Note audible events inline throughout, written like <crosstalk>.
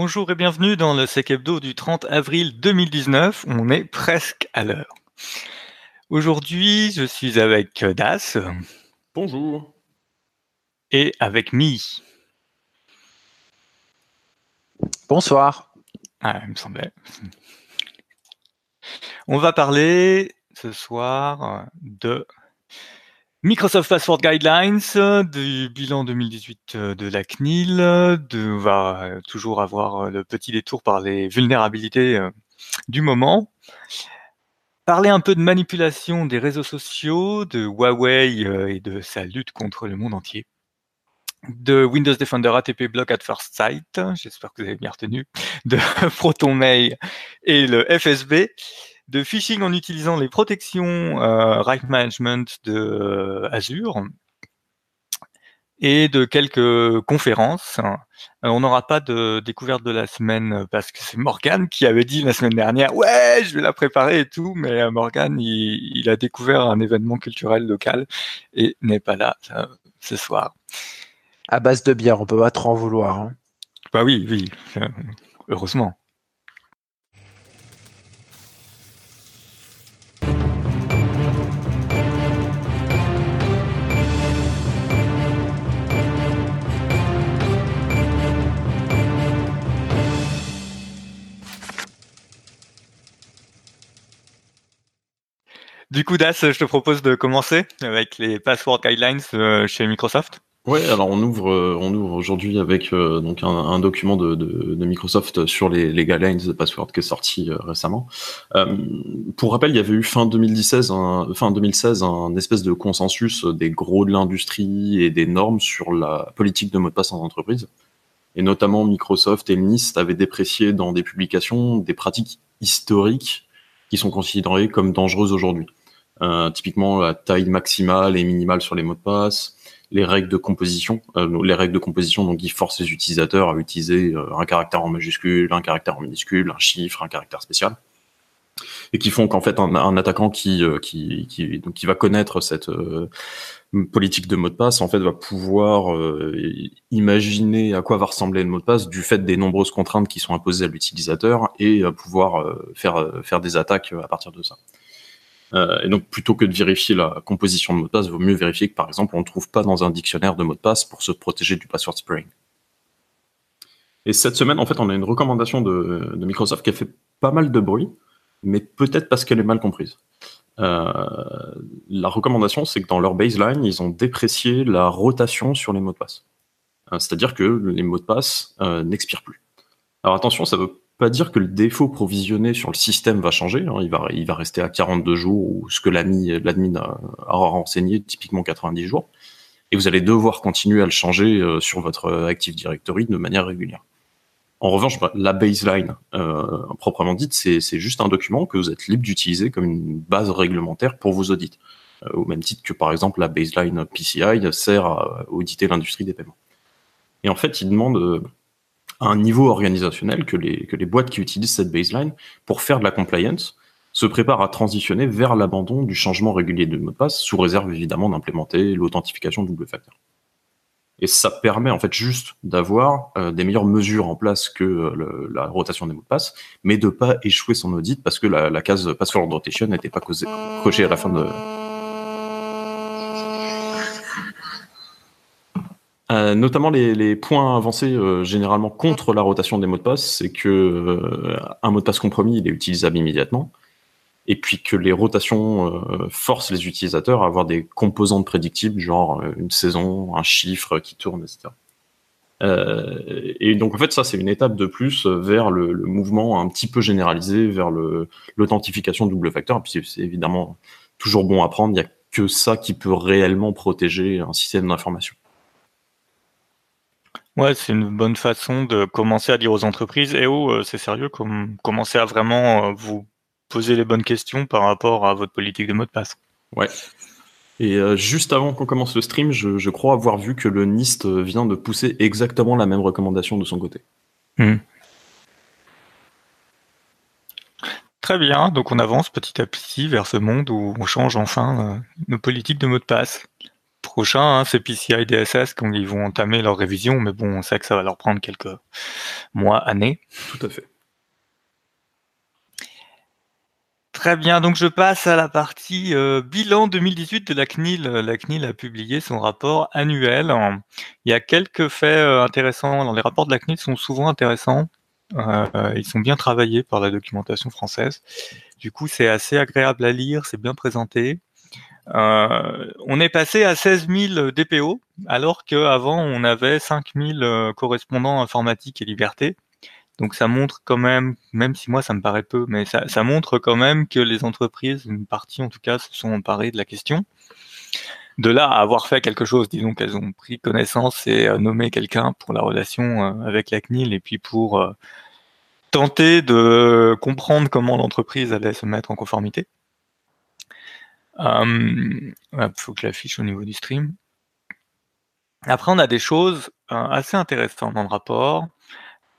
Bonjour et bienvenue dans le Sec Hebdo du 30 avril 2019. On est presque à l'heure. Aujourd'hui, je suis avec Das. Bonjour. Et avec Mi. Bonsoir. Ah, il me semblait. On va parler ce soir de Microsoft Password Guidelines, du bilan 2018 de la CNIL, de, on va toujours avoir le petit détour par les vulnérabilités du moment. Parler un peu de manipulation des réseaux sociaux, de Huawei et de sa lutte contre le monde entier. De Windows Defender ATP Block at First Sight, j'espère que vous avez bien retenu, de <laughs> ProtonMail et le FSB, de phishing en utilisant les protections euh, Right Management de euh, Azure et de quelques conférences. Euh, on n'aura pas de découverte de la semaine parce que c'est Morgan qui avait dit la semaine dernière ouais je vais la préparer et tout, mais Morgan il, a découvert un événement culturel local et n'est pas là ce soir. À base de bière, on peut pas trop en vouloir. Hein. Bah oui, oui, heureusement. Du coup, Das, je te propose de commencer avec les password guidelines euh, chez Microsoft. Ouais, alors on ouvre, euh, on ouvre aujourd'hui avec euh, donc un, document de, Microsoft sur les, les, guidelines de password qui est sorti récemment. pour rappel, il y avait eu fin 2016, un, fin 2016, un espèce de consensus des gros de l'industrie et des normes sur la politique de mot de passe en entreprise. Et notamment Microsoft et le NIST avaient déprécié dans des publications des pratiques historiques qui sont considérées comme dangereuses aujourd'hui. Euh, typiquement la taille maximale et minimale sur les mots de passe, les règles de composition, euh, les règles de composition donc qui forcent les utilisateurs à utiliser euh, un caractère en majuscule, un caractère en minuscule, un chiffre, un caractère spécial, et qui font qu'en fait un, attaquant qui qui qui, donc, qui va connaître cette politique de mot de passe en fait va pouvoir imaginer à quoi va ressembler le mot de passe du fait des nombreuses contraintes qui sont imposées à l'utilisateur et pouvoir faire faire des attaques à partir de ça. Euh, et donc, plutôt que de vérifier la composition de mot de passe, il vaut mieux vérifier que, par exemple, on ne trouve pas dans un dictionnaire de mots de passe pour se protéger du password spraying. Et cette semaine, en fait, on a une recommandation de, Microsoft qui a fait pas mal de bruit, mais peut-être parce qu'elle est mal comprise. Euh, la recommandation, c'est que dans leur baseline, ils ont déprécié la rotation sur les mots de passe. Euh, c'est-à-dire que les mots de passe n'expirent plus. Alors attention, ça veut pas dire que le défaut provisionné sur le système va changer. Hein. Il, va, rester à 42 jours ou ce que l'admin a, a, renseigné, typiquement 90 jours. Et vous allez devoir continuer à le changer euh, sur votre Active Directory de manière régulière. En revanche, bah, la baseline, euh, proprement dite, c'est juste un document que vous êtes libre d'utiliser comme une base réglementaire pour vos audits. Euh, au même titre que, par exemple, la baseline PCI sert à auditer l'industrie des paiements. Et en fait, il demande un niveau organisationnel que les, que les boîtes qui utilisent cette baseline pour faire de la compliance se préparent à transitionner vers l'abandon du changement régulier de mot de passe, sous réserve évidemment d'implémenter l'authentification double facteur. Et ça permet en fait juste d'avoir euh, des meilleures mesures en place que euh, la rotation des mots de passe, mais de pas échouer son audit parce que la, la case password rotation n'était pas cochée à la fin de, Euh, notamment les, points avancés euh, généralement contre la rotation des mots de passe, c'est que euh, un mot de passe compromis il est utilisable immédiatement, et puis que les rotations forcent les utilisateurs à avoir des composantes prédictibles, genre une saison, un chiffre qui tourne, etc. et donc en fait ça c'est une étape de plus vers le, le, mouvement un petit peu généralisé vers l'authentification double facteur. Puis c'est évidemment toujours bon à prendre. Il n'y a que ça qui peut réellement protéger un système d'information. Ouais, c'est une bonne façon de commencer à dire aux entreprises, eh oh, euh, c'est sérieux, comme, commencer à vraiment euh, vous poser les bonnes questions par rapport à votre politique de mot de passe. Ouais. Et euh, juste avant qu'on commence le stream, je, crois avoir vu que le NIST vient de pousser exactement la même recommandation de son côté. Hmm. Très bien, donc on avance petit à petit vers ce monde où on change enfin nos politiques de mot de passe prochain, hein, c'est PCI DSS quand ils vont entamer leur révision, mais bon, on sait que ça va leur prendre quelques mois, année. Tout à fait. Très bien, donc je passe à la partie euh, bilan 2018 de la CNIL. La CNIL a publié son rapport annuel. Il y a quelques faits euh, intéressants. les rapports de la CNIL sont souvent intéressants. Euh, ils sont bien travaillés par la documentation française. Du coup, c'est assez agréable à lire, c'est bien présenté. On est passé à 16 000 DPO, alors qu'avant, on avait 5 000 correspondants informatiques et liberté. Donc ça montre quand même, même si moi ça me paraît peu, mais ça, ça, montre quand même que les entreprises, une partie en tout cas, se sont emparées de la question. De là à avoir fait quelque chose, disons qu'elles ont pris connaissance et euh, nommé quelqu'un pour la relation euh, avec la CNIL et puis pour euh, tenter de comprendre comment l'entreprise allait se mettre en conformité. Il faut que l'affiche au niveau du stream. Après, on a des choses assez intéressantes dans le rapport.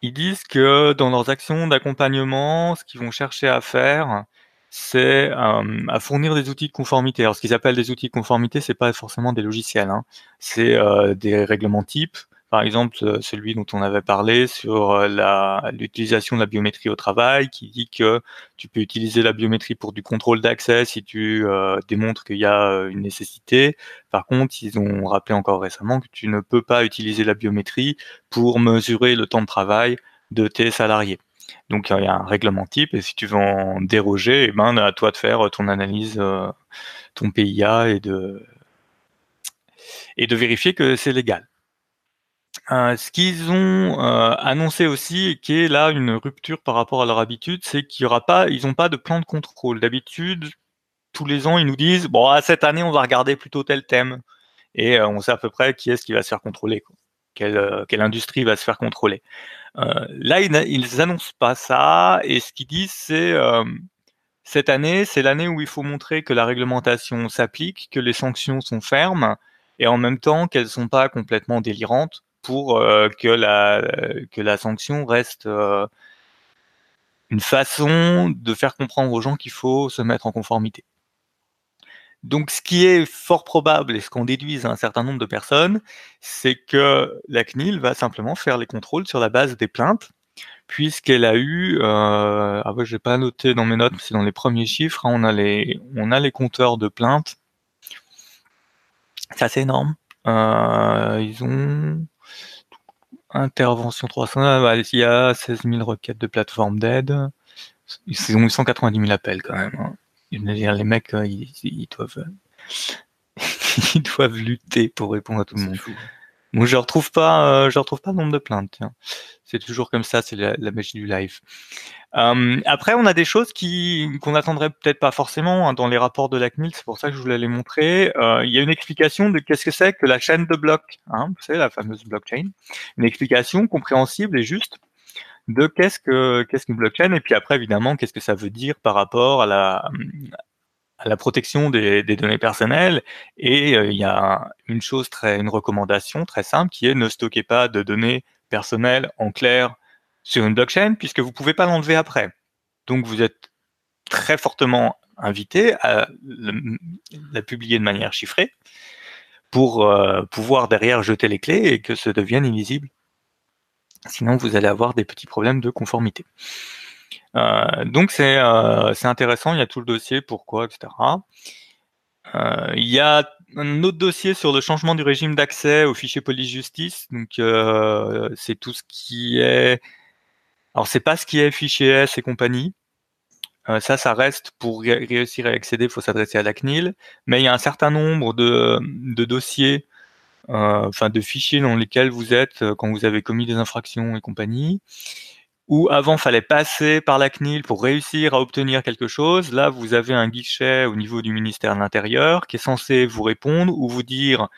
Ils disent que dans leurs actions d'accompagnement, ce qu'ils vont chercher à faire, c'est euh, à fournir des outils de conformité. Alors, ce qu'ils appellent des outils de conformité, c'est pas forcément des logiciels, hein. c'est euh, des règlements types, par exemple, euh, celui dont on avait parlé sur euh, l'utilisation de la biométrie au travail, qui dit que tu peux utiliser la biométrie pour du contrôle d'accès si tu euh, démontres qu'il y a une nécessité. Par contre, ils ont rappelé encore récemment que tu ne peux pas utiliser la biométrie pour mesurer le temps de travail de tes salariés. Donc il y a un règlement type et si tu veux en déroger, eh ben à toi de faire ton analyse, ton PIA et de et de vérifier que c'est légal. Euh, ce qu'ils ont euh, annoncé aussi, et qui est là une rupture par rapport à leur habitude, c'est qu'il y aura pas, ils n'ont pas de plan de contrôle. D'habitude, tous les ans, ils nous disent bon, cette année, on va regarder plutôt tel thème, et euh, on sait à peu près qui est-ce qui va se faire contrôler, Quelle, industrie va se faire contrôler. là, ils, ils annoncent pas ça, et ce qu'ils disent, c'est cette année, c'est l'année où il faut montrer que la réglementation s'applique, que les sanctions sont fermes, et en même temps qu'elles sont pas complètement délirantes pour euh, que, la, sanction reste euh, une façon de faire comprendre aux gens qu'il faut se mettre en conformité. Donc, ce qui est fort probable et ce qu'on déduise à un certain nombre de personnes, c'est que la CNIL va simplement faire les contrôles sur la base des plaintes, puisqu'elle a eu, euh, ah ouais, j'ai pas noté dans mes notes, mais c'est dans les premiers chiffres, hein, on a les, on a compteurs de plaintes. C'est assez énorme. Euh, ils ont Intervention 300, bah, il y a 16 000 requêtes de plateforme d'aide. Ils ont 190 000 appels quand même. Hein. Les mecs, euh, ils, doivent, <laughs> ils doivent lutter pour répondre à tout le monde. Moi, je retrouve pas, euh, je retrouve pas le nombre de plaintes. C'est toujours comme ça, c'est la, magie du live. Euh, après, on a des choses qui qu'on n'attendrait peut-être pas forcément hein, dans les rapports de la CNIL. C'est pour ça que je voulais les montrer. Euh, il y a une explication de qu'est-ce que c'est que la chaîne de blocs. Hein, savez, la fameuse blockchain. Une explication compréhensible et juste de qu'est-ce que qu'est-ce qu'une blockchain. Et puis après, évidemment, qu'est-ce que ça veut dire par rapport à la à la protection des, données personnelles. Et euh, il y a une chose très, une recommandation très simple qui est ne stockez pas de données personnelles en clair sur une blockchain puisque vous pouvez pas l'enlever après. Donc vous êtes très fortement invité à la publier de manière chiffrée pour euh, pouvoir derrière jeter les clés et que ça devienne illisible. Sinon, vous allez avoir des petits problèmes de conformité. Euh, donc euh, c'est intéressant, il y a tout le dossier, pourquoi, etc. Euh, il y a un autre dossier sur le changement du régime d'accès au fichier police-justice. Donc c'est tout ce qui est... Alors c'est pas ce qui est fichier S et compagnie. ça, ça reste pour réussir à accéder, il faut s'adresser à la CNIL. Mais il y a un certain nombre de, de dossiers, enfin de fichiers dans lesquels vous êtes quand vous avez commis des infractions et compagnie où avant fallait passer par la CNIL pour réussir à obtenir quelque chose. Là, vous avez un guichet au niveau du ministère de l'Intérieur qui est censé vous répondre ou vous dire,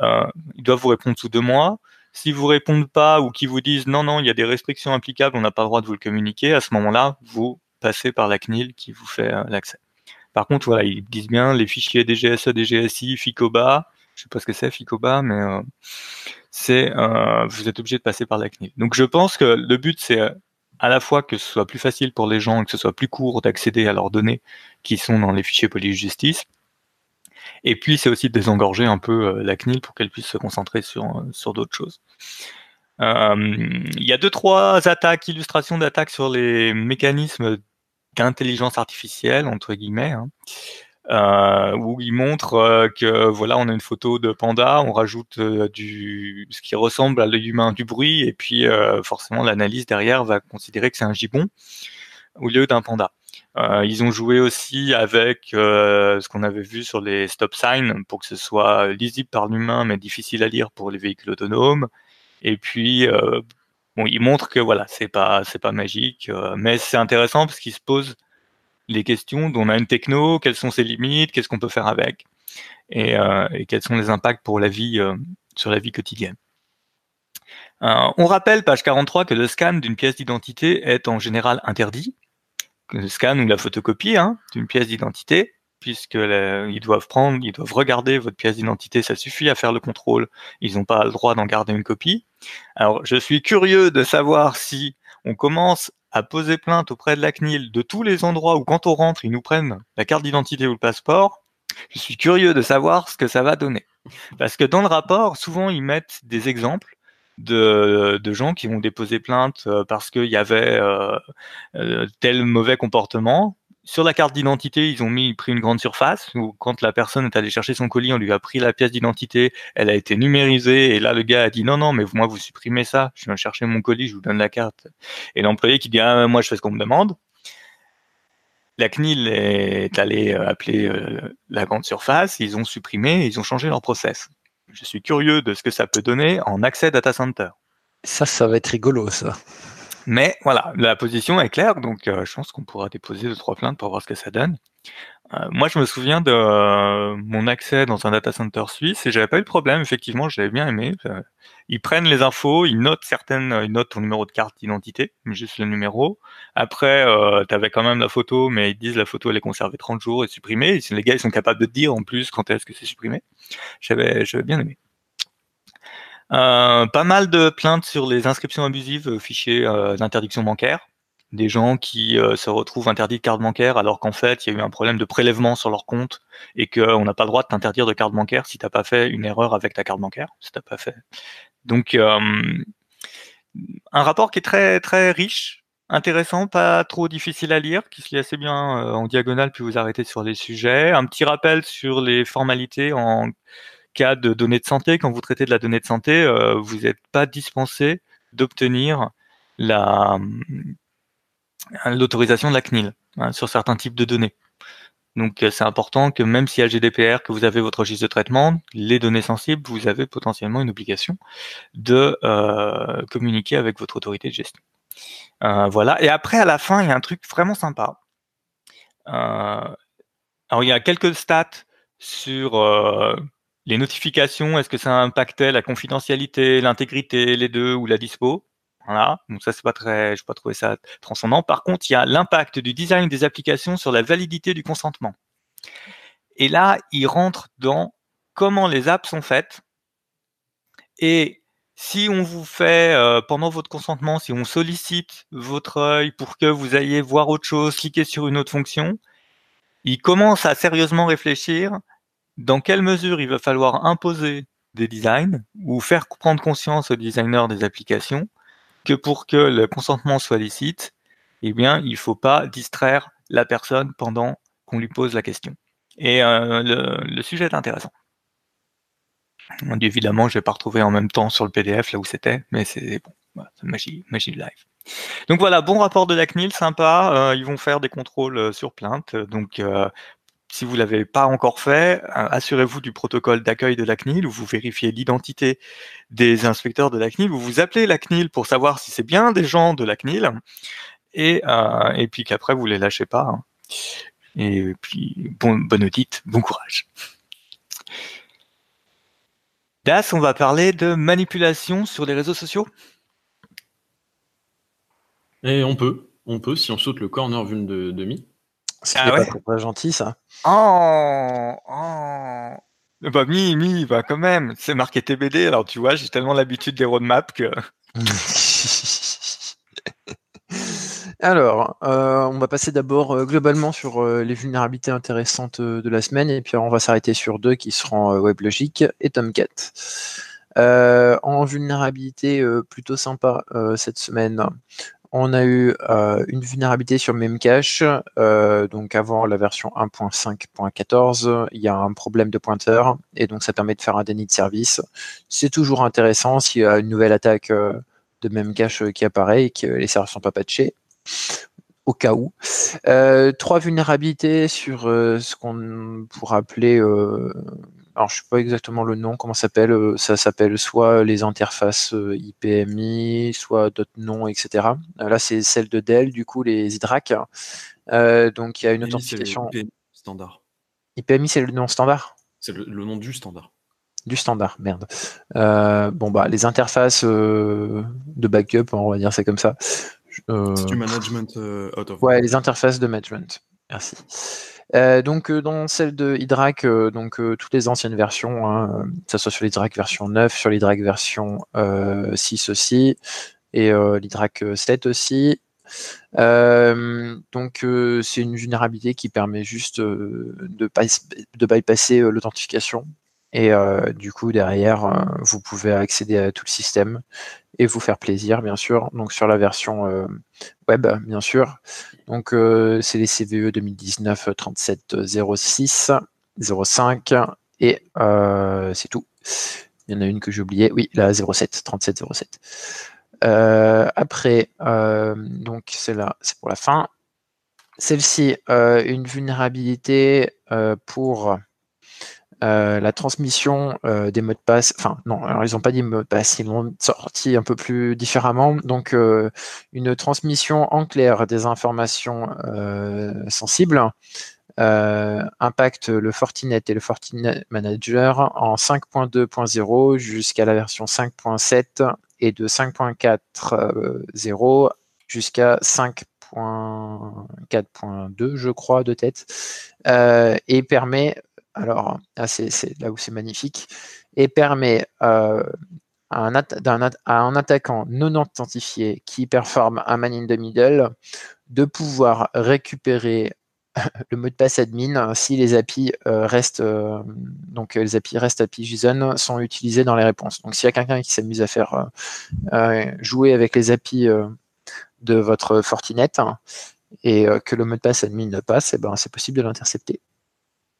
euh, ils doivent vous répondre sous deux mois. Si vous répondent pas ou qu'ils vous disent non, non, il y a des restrictions applicables, on n'a pas le droit de vous le communiquer, à ce moment-là, vous passez par la CNIL qui vous fait euh, l'accès. Par contre, voilà, ils disent bien les fichiers DGSE, DGSI, FICOBA, je sais pas ce que c'est FICOBA, mais euh, c'est euh, vous êtes obligé de passer par la CNIL. Donc je pense que le but c'est à la fois que ce soit plus facile pour les gens et que ce soit plus court d'accéder à leurs données qui sont dans les fichiers police-justice. Et puis, c'est aussi de désengorger un peu euh, la CNIL pour qu'elle puisse se concentrer sur, euh, sur d'autres choses. Il y a deux, trois attaques, illustrations d'attaques sur les mécanismes d'intelligence artificielle, entre guillemets. Hein. Euh, où il montre euh, que voilà, on a une photo de panda, on rajoute euh, du ce qui ressemble à l'œil humain du bruit, et puis forcément l'analyse derrière va considérer que c'est un gibbon au lieu d'un panda. ils ont joué aussi avec ce qu'on avait vu sur les stop signs pour que ce soit lisible par l'humain mais difficile à lire pour les véhicules autonomes. Et puis bon, ils montrent que voilà, c'est pas pas magique, mais c'est intéressant parce qu'ils se posent les questions dont on a une techno, quelles sont ses limites, qu'est-ce qu'on peut faire avec, et, euh, quels sont les impacts pour la vie euh, sur la vie quotidienne. Euh, on rappelle, page 43, que le scan d'une pièce d'identité est en général interdit. Le scan ou la photocopie hein, d'une pièce d'identité, puisqu'ils doivent prendre, ils doivent regarder votre pièce d'identité, ça suffit à faire le contrôle. Ils n'ont pas le droit d'en garder une copie. Alors, je suis curieux de savoir si on commence à poser plainte auprès de la CNIL de tous les endroits où quand on rentre, ils nous prennent la carte d'identité ou le passeport, je suis curieux de savoir ce que ça va donner. Parce que dans le rapport, souvent, ils mettent des exemples de, gens qui vont déposer plainte euh, parce qu'il y avait euh, euh, tel mauvais comportement sur la carte d'identité, ils ont mis pris une grande surface où quand la personne est allée chercher son colis, on lui a pris la pièce d'identité, elle a été numérisée et là le gars a dit non non mais moi vous supprimez ça, je viens chercher mon colis, je vous donne la carte. Et l'employé qui dit ah moi je fais ce qu'on me demande. La CNIL est allée euh, appeler euh, la grande surface, ils ont supprimé, ils ont changé leur process. Je suis curieux de ce que ça peut donner en accès data center. Ça, ça va être rigolo, ça. Mais voilà, la position est claire, donc euh, je pense qu'on pourra déposer deux trois plaintes pour voir ce que ça donne. Euh, moi, je me souviens de euh, mon accès dans un data center suisse et j'avais pas eu de problème. Effectivement, j'avais bien aimé. ils prennent les infos, ils notent certaines, ils notent ton numéro de carte d'identité, juste le numéro. Après, tu avais quand même la photo, mais ils disent la photo elle est conservée 30 jours et supprimée. les gars, ils sont capables de dire en plus quand est-ce que c'est supprimé. J'avais, j'avais bien aimé. Euh, pas mal de plaintes sur les inscriptions abusives aux fichiers euh, d'interdiction bancaire. Des gens qui euh, se retrouvent interdits de carte bancaire alors qu'en fait il y a eu un problème de prélèvement sur leur compte et qu'on n'a pas le droit de t'interdire de carte bancaire si t'as pas fait une erreur avec ta carte bancaire. Si t'as pas fait. Donc un rapport qui est très très riche, intéressant, pas trop difficile à lire, qui se lit assez bien en diagonale puis vous arrêtez sur les sujets. Un petit rappel sur les formalités en cas de données de santé, quand vous traitez de la donnée de santé, euh, vous n'êtes pas dispensé d'obtenir euh, l'autorisation de la CNIL hein, sur certains types de données. Donc euh, c'est important que même si à GDPR que vous avez votre registre de traitement, les données sensibles, vous avez potentiellement une obligation de communiquer avec votre autorité de gestion. voilà. Et après à la fin, il y a un truc vraiment sympa. alors il y a quelques stats sur les notifications, est-ce que ça impactait la confidentialité, l'intégrité, les deux ou la dispo? Voilà, donc ça c'est pas très, pas trouvé ça transcendant. Par contre, il y a l'impact du design des applications sur la validité du consentement. Et là, il rentre dans comment les apps sont faites. Et si on vous fait euh, pendant votre consentement, si on sollicite votre œil pour que vous ayez voir autre chose, cliquer sur une autre fonction, il commence à sérieusement réfléchir dans quelle mesure il va falloir imposer des designs ou faire prendre conscience aux designers des applications que pour que le consentement soit licite, eh bien, il ne faut pas distraire la personne pendant qu'on lui pose la question. Et euh, le, sujet est intéressant. Évidemment, je ne vais pas retrouver en même temps sur le PDF là où c'était, mais c'est bon, magie, magie live. Donc voilà, bon rapport de la CNIL, sympa. Euh, ils vont faire des contrôles euh, sur plainte. Donc si vous ne l'avez pas encore fait, euh, assurez-vous du protocole d'accueil de la CNIL où vous vérifiez l'identité des inspecteurs de la CNIL, où vous appelez la CNIL pour savoir si c'est bien des gens de la CNIL, et, euh, et puis qu'après vous les lâchez pas. Hein. Et puis, bon, bonne audite, bon courage. Das, on va parler de manipulation sur les réseaux sociaux? Et on peut, on peut, si on saute le corner vue de, de Mi. C'est ah pas gentil, ça. Oh, oh. Bah, mi, mi, bah, quand même. C'est marqué TBD, alors tu vois, j'ai tellement l'habitude des roadmaps que. <laughs> alors, euh, on va passer d'abord euh, globalement sur euh, les vulnérabilités intéressantes de la semaine, et puis on va s'arrêter sur deux qui seront WebLogic et Tomcat. en vulnérabilité plutôt sympa cette semaine, on a eu une vulnérabilité sur Memcache, donc avant la version 1.5.14, il y a un problème de pointeur et donc ça permet de faire un déni de service. C'est toujours intéressant s'il y a une nouvelle attaque de Memcache qui apparaît et que les serveurs ne sont pas patchés au cas où. trois vulnérabilités sur ce qu'on pourrait appeler alors je sais pas exactement le nom, comment ça s'appelle, euh, ça s'appelle soit les interfaces euh, IPMI, soit d'autres noms, etc. Euh, là c'est celle de Dell, du coup les IDRAC. donc il y a une authentification. IPMI standard. IPMI c'est le nom standard? C'est le, nom du standard. Du standard, merde. bon bah les interfaces de backup, on va dire c'est comme ça. c'est du management out of. Ouais, les interfaces de management. Merci. Euh, donc euh, dans celle de Hydrac, euh, donc toutes les anciennes versions, hein, que ce soit sur l'Hydrac version 9, sur l'Hydrac version 6 aussi, et l'Hydrac 7 aussi. donc c'est une vulnérabilité qui permet juste de, de bypasser l'authentification et du coup derrière vous pouvez accéder à tout le système et vous faire plaisir bien sûr donc sur la version web bien sûr donc, euh, c'est les CVE 2019 37 06 05 et euh, c'est tout. Il y en a une que j'ai oubliée. Oui, la 07 37 07. après, euh, donc c'est là, c'est pour la fin. Celle-ci, une vulnérabilité pour euh, la transmission euh, des mots de passe, enfin non, alors ils n'ont pas dit mots de passe, ils l'ont sorti un peu plus différemment. Donc euh, une transmission en clair des informations sensibles impacte le Fortinet et le Fortinet Manager en 5.2.0 jusqu'à la version 5.7 et de 5.4.0 jusqu'à 5.4.2, je crois, de tête, et permet alors c'est là où c'est magnifique, et permet euh, à, un attaquant non authentifié qui performe un man in the middle de pouvoir récupérer <laughs> le mot de passe admin si les API euh, restent euh, donc les REST API JSON sont utilisés dans les réponses. Donc s'il y a quelqu'un qui s'amuse à faire jouer avec les API de votre Fortinet et que le mot de passe admin ne passe, eh ben, c'est possible de l'intercepter.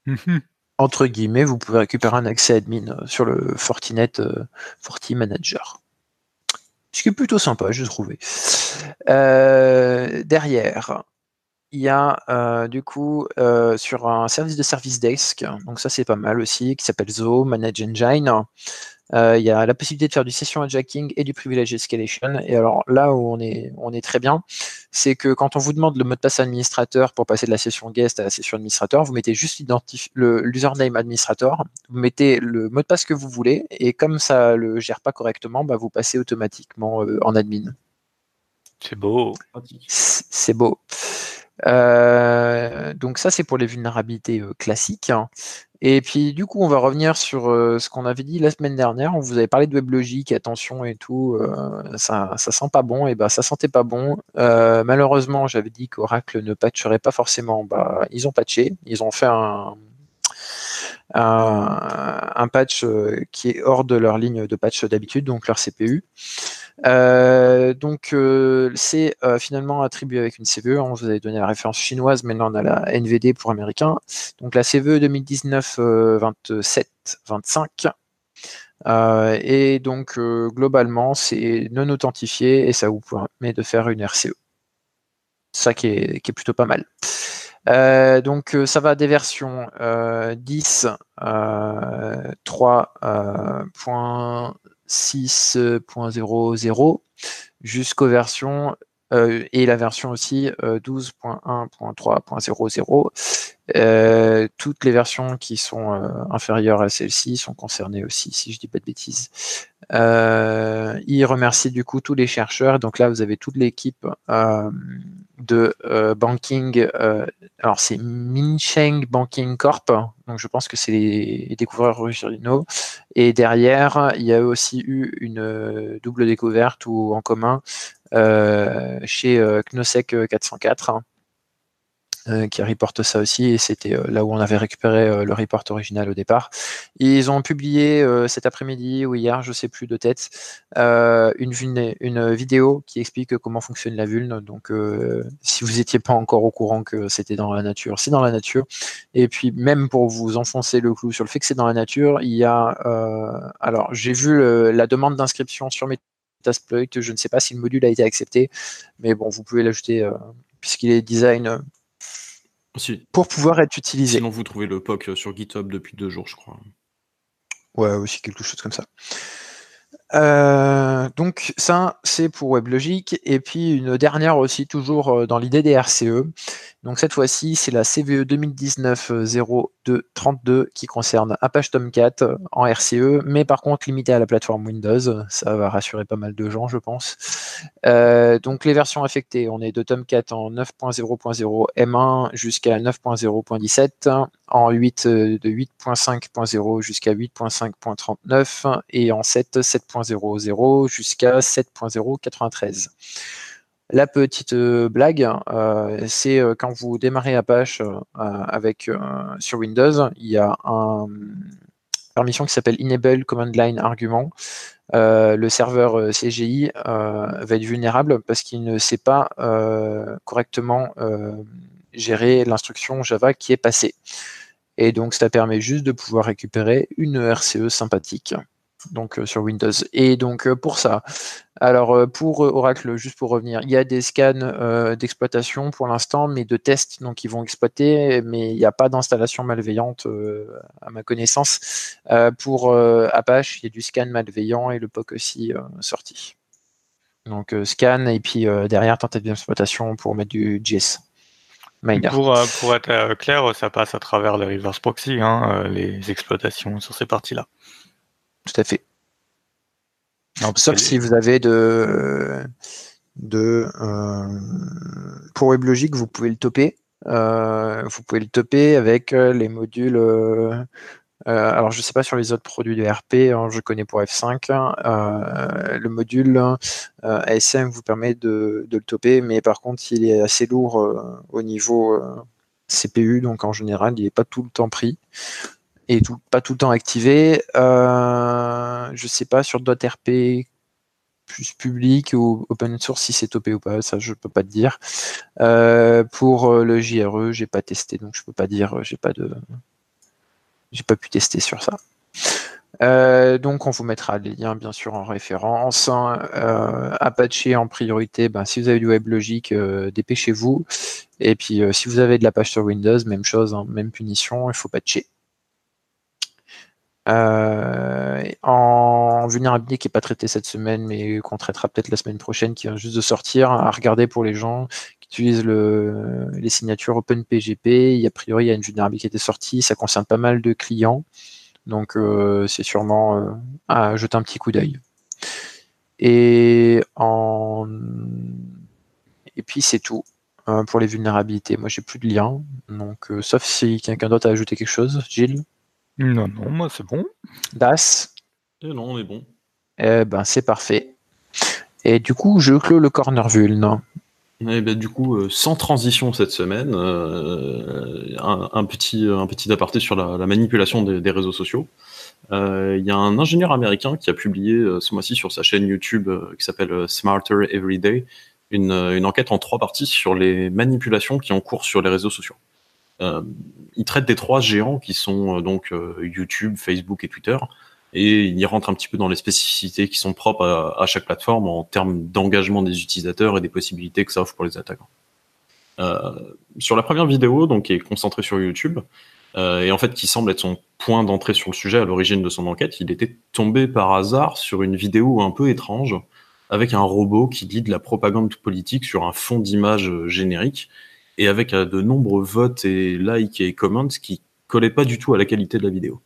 Mmh entre guillemets, vous pouvez récupérer un accès admin euh, sur le Fortinet euh, FortiManager. Ce qui est plutôt sympa, je trouvais. Euh, derrière, il y a du coup sur un service de service desk, donc ça c'est pas mal aussi, qui s'appelle Zo Manage Engine. Euh, il y a la possibilité de faire du session hijacking et du privilege escalation. Et alors là où on est, on est très bien, c'est que quand on vous demande le mot de passe administrateur pour passer de la session guest à la session administrateur, vous mettez juste l'username administrator, vous mettez le mot de passe que vous voulez, et comme ça le gère pas correctement, bah, vous passez automatiquement euh, en admin. C'est beau. C'est beau. Euh, donc ça, c'est pour les vulnérabilités classiques. Et puis du coup, on va revenir sur euh, ce qu'on avait dit la semaine dernière. On vous avait parlé de WebLogic, attention et tout. Euh, ça, ça sent pas bon. Et ben, ça sentait pas bon. Euh, malheureusement, j'avais dit qu'Oracle ne patcherait pas forcément. Bah, ils ont patché. Ils ont fait un, un, patch qui est hors de leur ligne de patch d'habitude, donc leur CPU. Euh, donc euh, c'est euh, finalement attribué avec une CVE. On vous avait donné la référence chinoise, maintenant on a la NVD pour américain. Donc la CVE 2019-27-25. et donc globalement c'est non authentifié et ça vous permet de faire une RCE. Ça qui est, plutôt pas mal. donc ça va des versions 10, 3, 6.00 jusqu'aux versions euh, et la version aussi 12.1.3.00. Euh, euh, toutes les versions qui sont inférieures à celle-ci sont concernées aussi, si je dis pas de bêtises. il remercie du coup tous les chercheurs. Donc là, vous avez toute l'équipe de banking. alors c'est Minsheng Banking Corp. Donc je pense que c'est les découvreurs originaux. Et derrière, il y a aussi eu une double découverte ou en commun euh, chez euh, Knosek 404. Euh, qui reporte ça aussi, et c'était euh, là où on avait récupéré euh, le report original au départ. Ils ont publié cet après-midi ou hier, je sais plus de tête, une, une, vidéo qui explique comment fonctionne la vulne. Donc, si vous n'étiez pas encore au courant que c'était dans la nature, c'est dans la nature. Et puis, même pour vous enfoncer le clou sur le fait que c'est dans la nature, il y a. alors, j'ai vu la demande d'inscription sur Metasploit. Je ne sais pas si le module a été accepté, mais bon, vous pouvez l'ajouter puisqu'il est design pour pouvoir être utilisé. Sinon, vous trouvez le POC sur GitHub depuis deux jours, je crois. Ouais, aussi quelque chose comme ça. Euh, donc ça, c'est pour WebLogic. Et puis une dernière aussi, toujours euh, dans l'idée des RCE. Donc cette fois-ci, c'est la CVE 2019-02-32 qui concerne Apache Tomcat en RCE, mais par contre limité à la plateforme Windows. Ça va rassurer pas mal de gens, je pense. Euh, donc les versions affectées, on est de Tomcat en 9.0.0 M1 jusqu'à 9.0.17, en 8 de 8.5.0 jusqu'à 8.5.39 et en 7 7.00 jusqu'à 7.093. La petite euh, blague, euh, c'est euh, quand vous démarrez Apache avec, sur Windows, il y a un permission qui s'appelle Enable Command Line Argument. le serveur CGI va être vulnérable parce qu'il ne sait pas correctement gérer l'instruction Java qui est passée. Et donc, ça permet juste de pouvoir récupérer une RCE sympathique donc euh, sur Windows. Et donc euh, pour ça, alors euh, pour Oracle, juste pour revenir, il y a des scans d'exploitation pour l'instant, mais de tests, donc ils vont exploiter, mais il n'y a pas d'installation malveillante à ma connaissance. pour Apache, il y a du scan malveillant et le POC aussi sorti. Donc scan et puis derrière tentative d'exploitation pour mettre du JS. Pour, pour, être clair, ça passe à travers le reverse proxy, hein, les exploitations sur ces parties-là. Tout à fait. Sauf si vous avez de, de euh, pour WebLogic, vous pouvez le toper. Euh, vous pouvez le toper avec euh, les modules. alors, je ne sais pas sur les autres produits de RP, hein, je connais pour F5. le module ASM vous permet de, de, le toper, mais par contre, il est assez lourd au niveau CPU, donc en général, il n'est pas tout le temps pris et pas tout le temps activé. Euh, je sais pas sur RP plus public ou open source si c'est topé ou pas, ça je peux pas te dire. Euh, pour euh, le JRE, j'ai pas testé, donc je peux pas dire, j'ai pas de, j'ai pas pu tester sur ça. donc on vous mettra les liens bien sûr en référence. Apache en priorité, ben, si vous avez du WebLogic, dépêchez-vous. Et puis si vous avez de la page sur Windows, même chose, hein, même punition, il faut patcher. Euh, en vulnérabilité qui n'est pas traité cette semaine, mais qu'on traitera peut-être la semaine prochaine, qui vient juste de sortir, à regarder pour les gens qui utilisent le, les signatures OpenPGP. A priori, il y a une vulnérabilité qui était sortie, ça concerne pas mal de clients, donc euh, c'est sûrement euh, à jeter un petit coup d'œil. Et en et puis c'est tout pour les vulnérabilités. Moi, j'ai plus de lien, donc sauf si quelqu'un d'autre a ajouté quelque chose, Gilles? Non, non, moi c'est bon. Das Et eh non, on est bon. Eh ben, c'est parfait. Et du coup, je clôt le corner vuln. Eh ben, du coup, euh, sans transition cette semaine, euh, un, petit, un petit aparté sur la, manipulation des, réseaux sociaux. Euh, il y a un ingénieur américain qui a publié ce mois-ci sur sa chaîne YouTube qui s'appelle Smarter Everyday une, une enquête en trois parties sur les manipulations qui ont cours sur les réseaux sociaux. Euh, il traite des trois géants qui sont euh, donc euh, YouTube, Facebook et Twitter, et il y rentre un petit peu dans les spécificités qui sont propres à, chaque plateforme en termes d'engagement des utilisateurs et des possibilités que ça offre pour les attaquants. sur la première vidéo, donc qui est concentrée sur YouTube, et en fait qui semble être son point d'entrée sur le sujet à l'origine de son enquête, il était tombé par hasard sur une vidéo un peu étrange avec un robot qui lit de la propagande politique sur un fond d'image générique et avec euh, de nombreux votes et likes et comments qui collaient pas du tout à la qualité de la vidéo.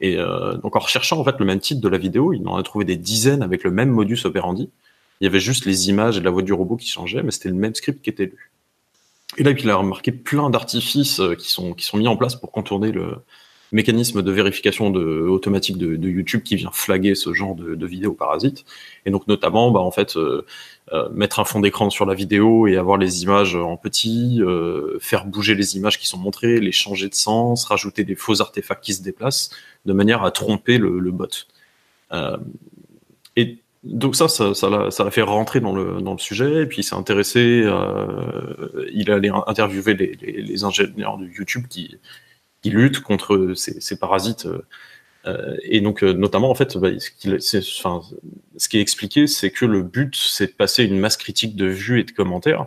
Et euh, donc en recherchant en fait le même titre de la vidéo, il en a trouvé des dizaines avec le même modus operandi. Il y avait juste les images et la voix du robot qui changeaient, mais c'était le même script qui était lu. Et là, il a remarqué plein d'artifices euh, qui sont, qui sont mis en place pour contourner le, mécanisme de vérification automatique de, YouTube qui vient flaguer ce genre de, de vidéos parasites. Et donc notamment, bah, en fait, euh, mettre un fond d'écran sur la vidéo et avoir les images en petit, euh, faire bouger les images qui sont montrées, les changer de sens, rajouter des faux artefacts qui se déplacent, de manière à tromper le, bot. et donc ça, ça, l'a fait rentrer dans le, sujet, et puis il s'est intéressé, euh, il allait interviewer les, ingénieurs de YouTube qui, luttent contre ces parasites. Euh, et donc, euh, notamment, en fait, bah, ce, qui, est expliqué, c'est que le but, c'est de passer une masse critique de vues et de commentaires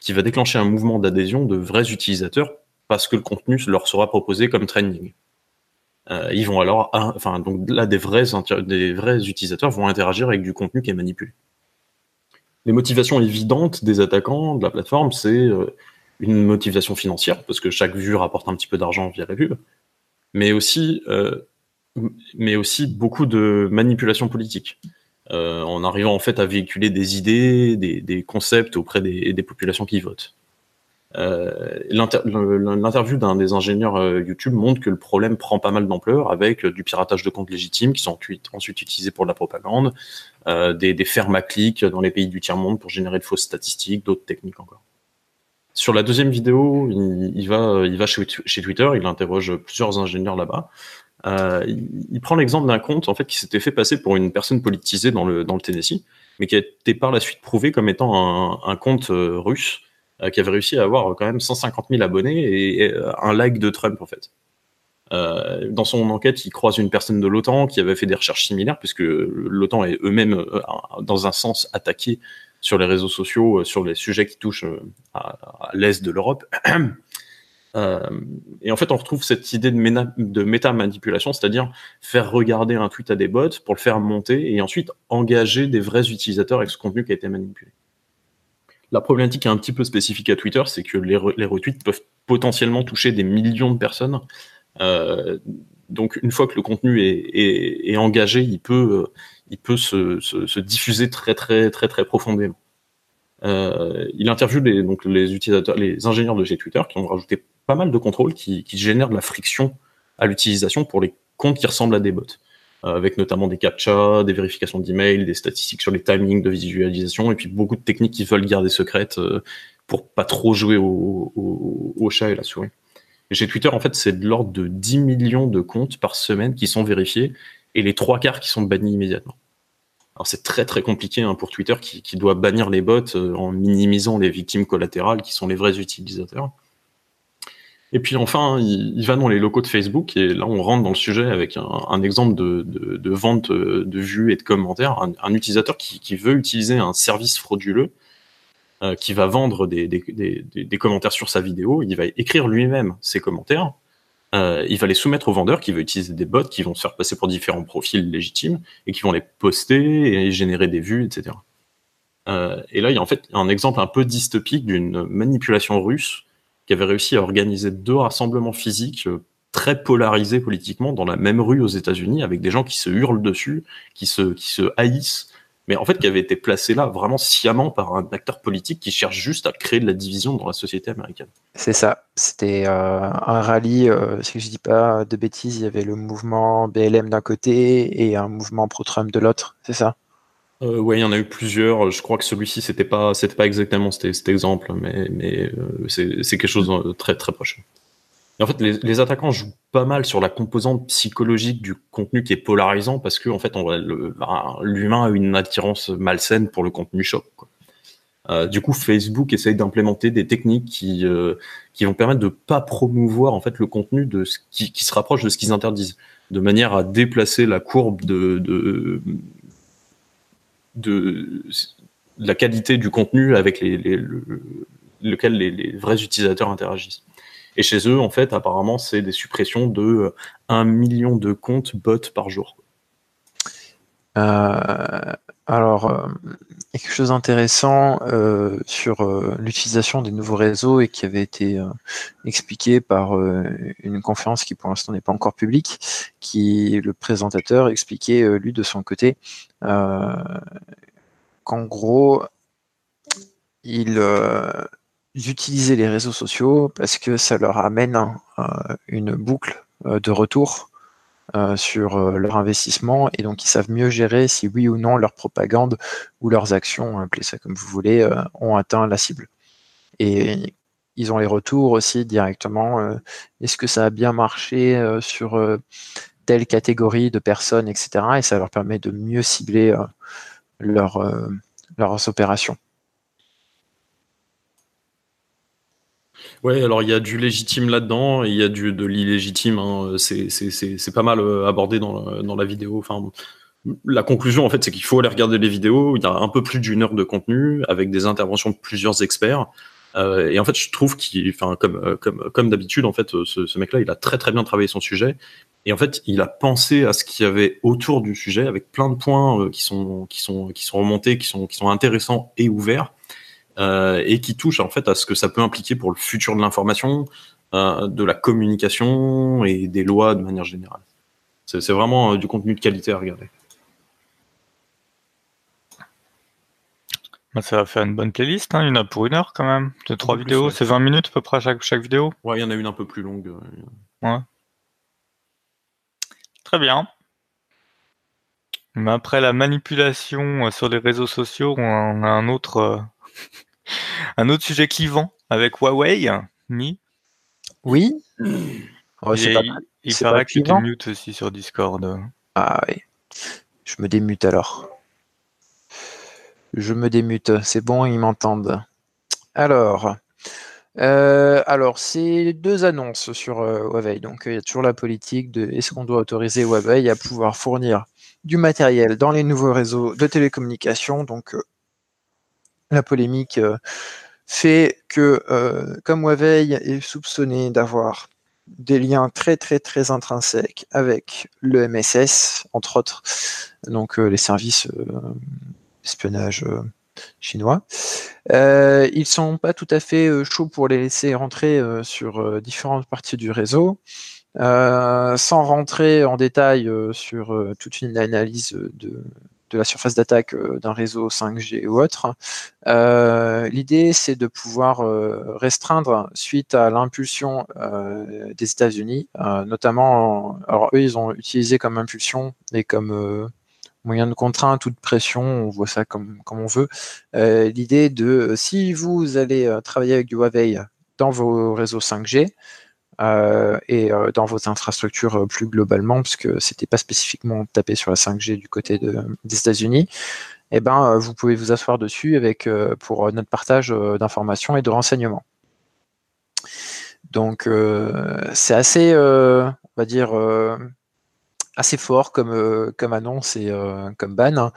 qui va déclencher un mouvement d'adhésion de vrais utilisateurs parce que le contenu leur sera proposé comme trending. Euh, ils vont alors, enfin, donc là, des vrais, utilisateurs vont interagir avec du contenu qui est manipulé. Les motivations évidentes des attaquants de la plateforme, c'est une motivation financière, parce que chaque vue rapporte un petit peu d'argent via la pub, mais aussi, mais aussi beaucoup de manipulation politique. Euh, en arrivant en fait à véhiculer des idées, des, des concepts auprès des, des populations qui votent. Euh, L'interview d'un des ingénieurs euh, YouTube montre que le problème prend pas mal d'ampleur avec euh, du piratage de comptes légitimes qui sont ensuite utilisés pour de la propagande, euh, des, des fermes à clics dans les pays du tiers-monde pour générer de fausses statistiques, d'autres techniques encore. Sur la deuxième vidéo, il, il va, il va chez, Twitter, il interroge plusieurs ingénieurs là-bas. Euh, il, prend l'exemple d'un compte en fait qui s'était fait passer pour une personne politisée dans le, Tennessee, mais qui a été par la suite prouvé comme étant un, compte russe euh, qui avait réussi à avoir quand même 150 000 abonnés et, euh, un like de Trump en fait. Euh, dans son enquête, il croise une personne de l'OTAN qui avait fait des recherches similaires, puisque l'OTAN est eux-mêmes, euh, dans un sens, attaqués sur les réseaux sociaux, sur les sujets qui touchent à l'est de l'Europe. <clears throat> Euh, et en fait, on retrouve cette idée de, méta-manipulation, c'est-à-dire faire regarder un tweet à des bots pour le faire monter et ensuite engager des vrais utilisateurs avec ce contenu qui a été manipulé. La problématique est un petit peu spécifique à Twitter, c'est que les, re les, retweets peuvent potentiellement toucher des millions de personnes. Euh, donc une fois que le contenu est, engagé, il peut, euh, se, diffuser très très très très profondément. Euh, il interviewe les, donc les utilisateurs, les ingénieurs de chez Twitter qui ont rajouté pas mal de contrôles qui, qui génèrent de la friction à l'utilisation pour les comptes qui ressemblent à des bots. Euh, avec notamment des captchas, des vérifications d'email, des statistiques sur les timings de visualisation, et puis beaucoup de techniques qui veulent garder secrètes euh, pour pas trop jouer au, au, au chat et la souris. Et chez Twitter, en fait, c'est de l'ordre de 10 millions de comptes par semaine qui sont vérifiés, et les trois quarts qui sont bannis immédiatement. Alors c'est très très compliqué hein, pour Twitter qui, doit bannir les bots euh, en minimisant les victimes collatérales qui sont les vrais utilisateurs. Et puis enfin, il, va dans les locaux de Facebook et là on rentre dans le sujet avec un, exemple de, vente de vues et de commentaires. Un, utilisateur qui, veut utiliser un service frauduleux, euh, qui va vendre des, commentaires sur sa vidéo, il va écrire lui-même ses commentaires, euh, il va les soumettre au vendeur qui veut utiliser des bots qui vont se faire passer pour différents profils légitimes et qui vont les poster et générer des vues, etc. Euh, et là, il y a en fait un exemple un peu dystopique d'une manipulation russe qui avait réussi à organiser deux rassemblements physiques euh, très polarisés politiquement dans la même rue aux États-Unis, avec des gens qui se hurlent dessus, qui se, qui se haïssent, mais en fait qui avaient été placés là vraiment sciemment par un acteur politique qui cherche juste à créer de la division dans la société américaine. C'est ça. C'était euh, un rallye, euh, si je dis pas de bêtises, il y avait le mouvement BLM d'un côté et un mouvement pro-Trump de l'autre, c'est ça? Euh, oui, il y en a eu plusieurs. Je crois que celui-ci, c'était pas, c'était pas exactement cet, cet exemple, mais, mais euh, c'est quelque chose de très très proche. En fait, les, attaquants jouent pas mal sur la composante psychologique du contenu qui est polarisant parce que en fait, l'humain a une attirance malsaine pour le contenu choc. Quoi. Euh, du coup, Facebook essaye d'implémenter des techniques qui euh, qui vont permettre de pas promouvoir en fait le contenu de ce qui, se rapproche de ce qu'ils interdisent, de manière à déplacer la courbe de, la qualité du contenu avec lequel les, les, vrais utilisateurs interagissent. Et chez eux, en fait, apparemment, c'est des suppressions de 1 million de comptes bots par jour. Euh, alors, euh, quelque chose d'intéressant euh, sur euh, l'utilisation des nouveaux réseaux et qui avait été euh, expliqué par euh, une conférence qui pour l'instant n'est pas encore publique, qui le présentateur expliquait lui de son côté qu'en gros, il utilisaient les réseaux sociaux parce que ça leur amène une boucle de retour sur leur investissement et donc ils savent mieux gérer si oui ou non leur propagande ou leurs actions, appelez ça comme vous voulez, ont atteint la cible. Et ils ont les retours aussi directement. Est-ce que ça a bien marché sur telle catégorie de personnes, etc. Et ça leur permet de mieux cibler leur, leurs opérations. Ouais, alors il y a du légitime là-dedans, il y a du, de l'illégitime. Hein. C'est pas mal euh, abordé dans, dans la vidéo. Enfin, la conclusion, en fait, c'est qu'il faut aller regarder les vidéos. Il y a un peu plus d'une heure de contenu avec des interventions de plusieurs experts. Euh, et en fait, je trouve qu'il, enfin, comme, euh, comme, comme d'habitude, en fait, ce, ce mec-là, il a très très bien travaillé son sujet. Et en fait, il a pensé à ce qu'il y avait autour du sujet, avec plein de points qui sont qui sont qui sont remontés, qui sont qui sont intéressants et ouverts. Euh, et qui touche en fait à ce que ça peut impliquer pour le futur de l'information, euh, de la communication et des lois de manière générale. C'est vraiment euh, du contenu de qualité à regarder. Bah, ça va faire une bonne playlist, hein. il y en a pour une heure quand même, de trois vidéos, c'est 20 minutes à peu près chaque, chaque vidéo. Ouais, il y en a une un peu plus longue. Ouais. Très bien. Mais après la manipulation sur les réseaux sociaux, on a un autre un autre sujet clivant avec Huawei, Mi. Oui. Oh, il, paraît que tu mute aussi sur Discord. Ah oui. Je me démute alors. Je me démute. C'est bon, ils m'entendent. Alors. Euh, alors, c'est deux annonces sur euh, Huawei. Donc, il y a toujours la politique de est-ce qu'on doit autoriser Huawei à pouvoir fournir du matériel dans les nouveaux réseaux de télécommunications. Donc, euh, la polémique euh, fait que, euh, comme Huawei est soupçonné d'avoir des liens très très très intrinsèques avec le MSS, entre autres, donc euh, les services d'espionnage chinois. Euh, ils sont pas tout à fait chauds pour les laisser rentrer sur différentes parties du réseau. sans rentrer en détail sur toute une analyse de, de la surface d'attaque euh, d'un réseau 5G ou autre. Euh, l'idée, c'est de pouvoir euh, restreindre suite à l'impulsion des États-Unis, notamment, alors eux, ils ont utilisé comme impulsion et comme moyen de contrainte ou de pression, on voit ça comme, comme on veut. L'idée de si vous allez travailler avec du Huawei dans vos réseaux 5G, euh, et euh, dans vos infrastructures euh, plus globalement, parce que c'était pas spécifiquement tapé sur la 5G du côté des États-Unis, eh ben, vous pouvez vous asseoir dessus avec, pour notre partage d'informations et de renseignements. Donc, c'est assez, on va dire, assez fort comme, comme annonce et comme ban.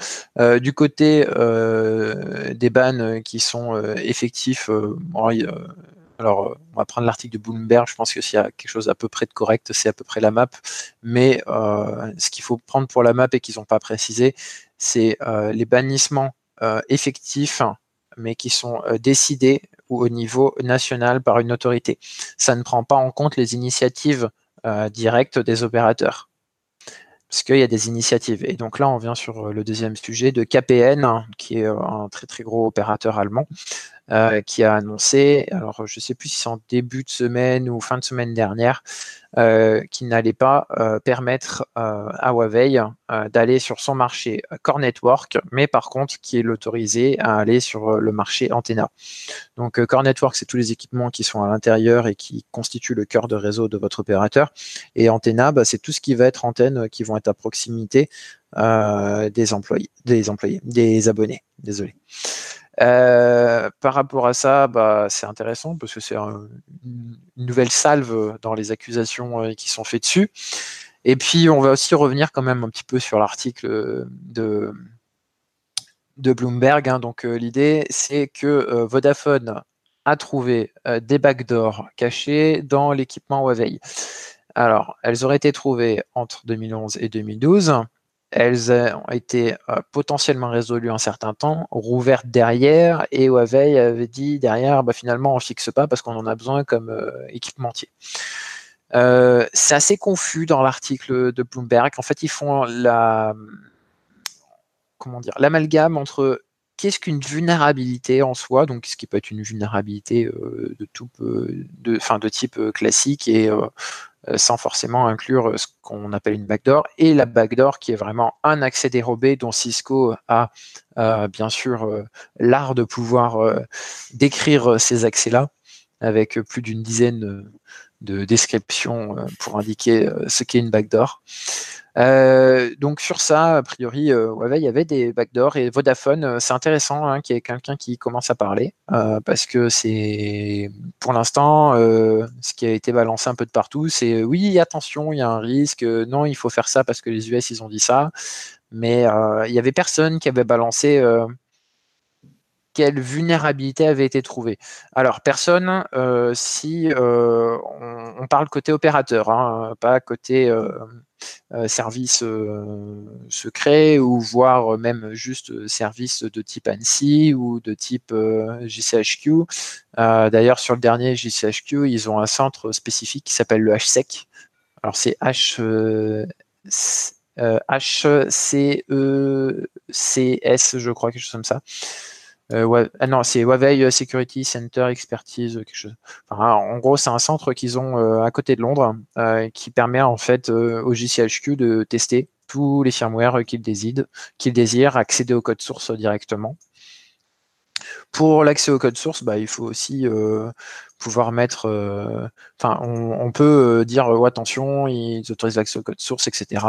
du côté des bans qui sont effectifs, alors, euh, on va prendre l'article de Bloomberg. Je pense que s'il y a quelque chose à peu près de correct, c'est à peu près la map. Mais euh, ce qu'il faut prendre pour la map et qu'ils n'ont pas précisé, c'est euh, les bannissements effectifs, mais qui sont décidés au niveau national par une autorité. Ça ne prend pas en compte les initiatives directes des opérateurs. Parce qu'il y a des initiatives. Et donc là, on vient sur le deuxième sujet de KPN, qui est un très très gros opérateur allemand, euh, qui a annoncé, alors je ne sais plus si c'est en début de semaine ou fin de semaine dernière, euh, qu'il n'allait pas euh, permettre à Huawei d'aller sur son marché Core Network, mais par contre qui est l'autorisé à aller sur le marché Antenna. Donc Core Network, c'est tous les équipements qui sont à l'intérieur et qui constituent le cœur de réseau de votre opérateur. Et Antenna, bah, c'est tout ce qui va être antenne qui vont être à proximité des employés, des employés, des abonnés. Désolé. Euh, par rapport à ça, bah, c'est intéressant parce que c'est une nouvelle salve dans les accusations euh, qui sont faites dessus. Et puis, on va aussi revenir quand même un petit peu sur l'article de, Bloomberg. Hein. Donc, euh, l'idée, c'est que Vodafone a trouvé des backdoors cachés dans l'équipement Huawei. Alors, elles auraient été trouvées entre 2011 et 2012 elles ont été euh, potentiellement résolues un certain temps, rouvertes derrière, et Huawei avait dit derrière, bah, finalement, on fixe pas parce qu'on en a besoin comme euh, équipementier. Euh, c'est assez confus dans l'article de Bloomberg. En fait, ils font la comment dire l'amalgame entre qu'est-ce qu'une vulnérabilité en soi, donc ce qui peut être une vulnérabilité de, type classique et sans forcément inclure ce qu'on appelle une backdoor, et la backdoor qui est vraiment un accès dérobé dont Cisco a bien sûr l'art de pouvoir décrire ces accès-là avec plus d'une dizaine de descriptions pour indiquer ce qu'est une backdoor. Euh, donc sur ça, a priori, euh, il y avait des backdoors et Vodafone, euh, c'est intéressant hein, qu'il y ait quelqu'un qui commence à parler parce que c'est pour l'instant ce qui a été balancé un peu de partout, c'est oui attention, il y a un risque, non il faut faire ça parce que les US ils ont dit ça, mais il y avait personne qui avait balancé quelle vulnérabilité avait été trouvée. Alors, personne, si on, parle côté opérateur, hein, pas côté euh, service euh, secret ou voire même juste service de type ANSI ou de type JCHQ. Euh, d'ailleurs, sur le dernier JCHQ, ils ont un centre spécifique qui s'appelle le HSEC. Alors c'est H HCECS, je crois, quelque chose comme ça. Euh, ah non, c'est Huawei Security Center Expertise, quelque chose. en gros, c'est un centre qu'ils ont euh, à côté de Londres euh, qui permet en fait au JCHQ de tester tous les firmware qu'ils désirent, qu'ils désirent, accéder au code source directement. Pour l'accès au code source, bah, il faut aussi pouvoir mettre, euh, enfin, on, peut euh, dire oh, attention, ils autorisent l'accès au code source, etc.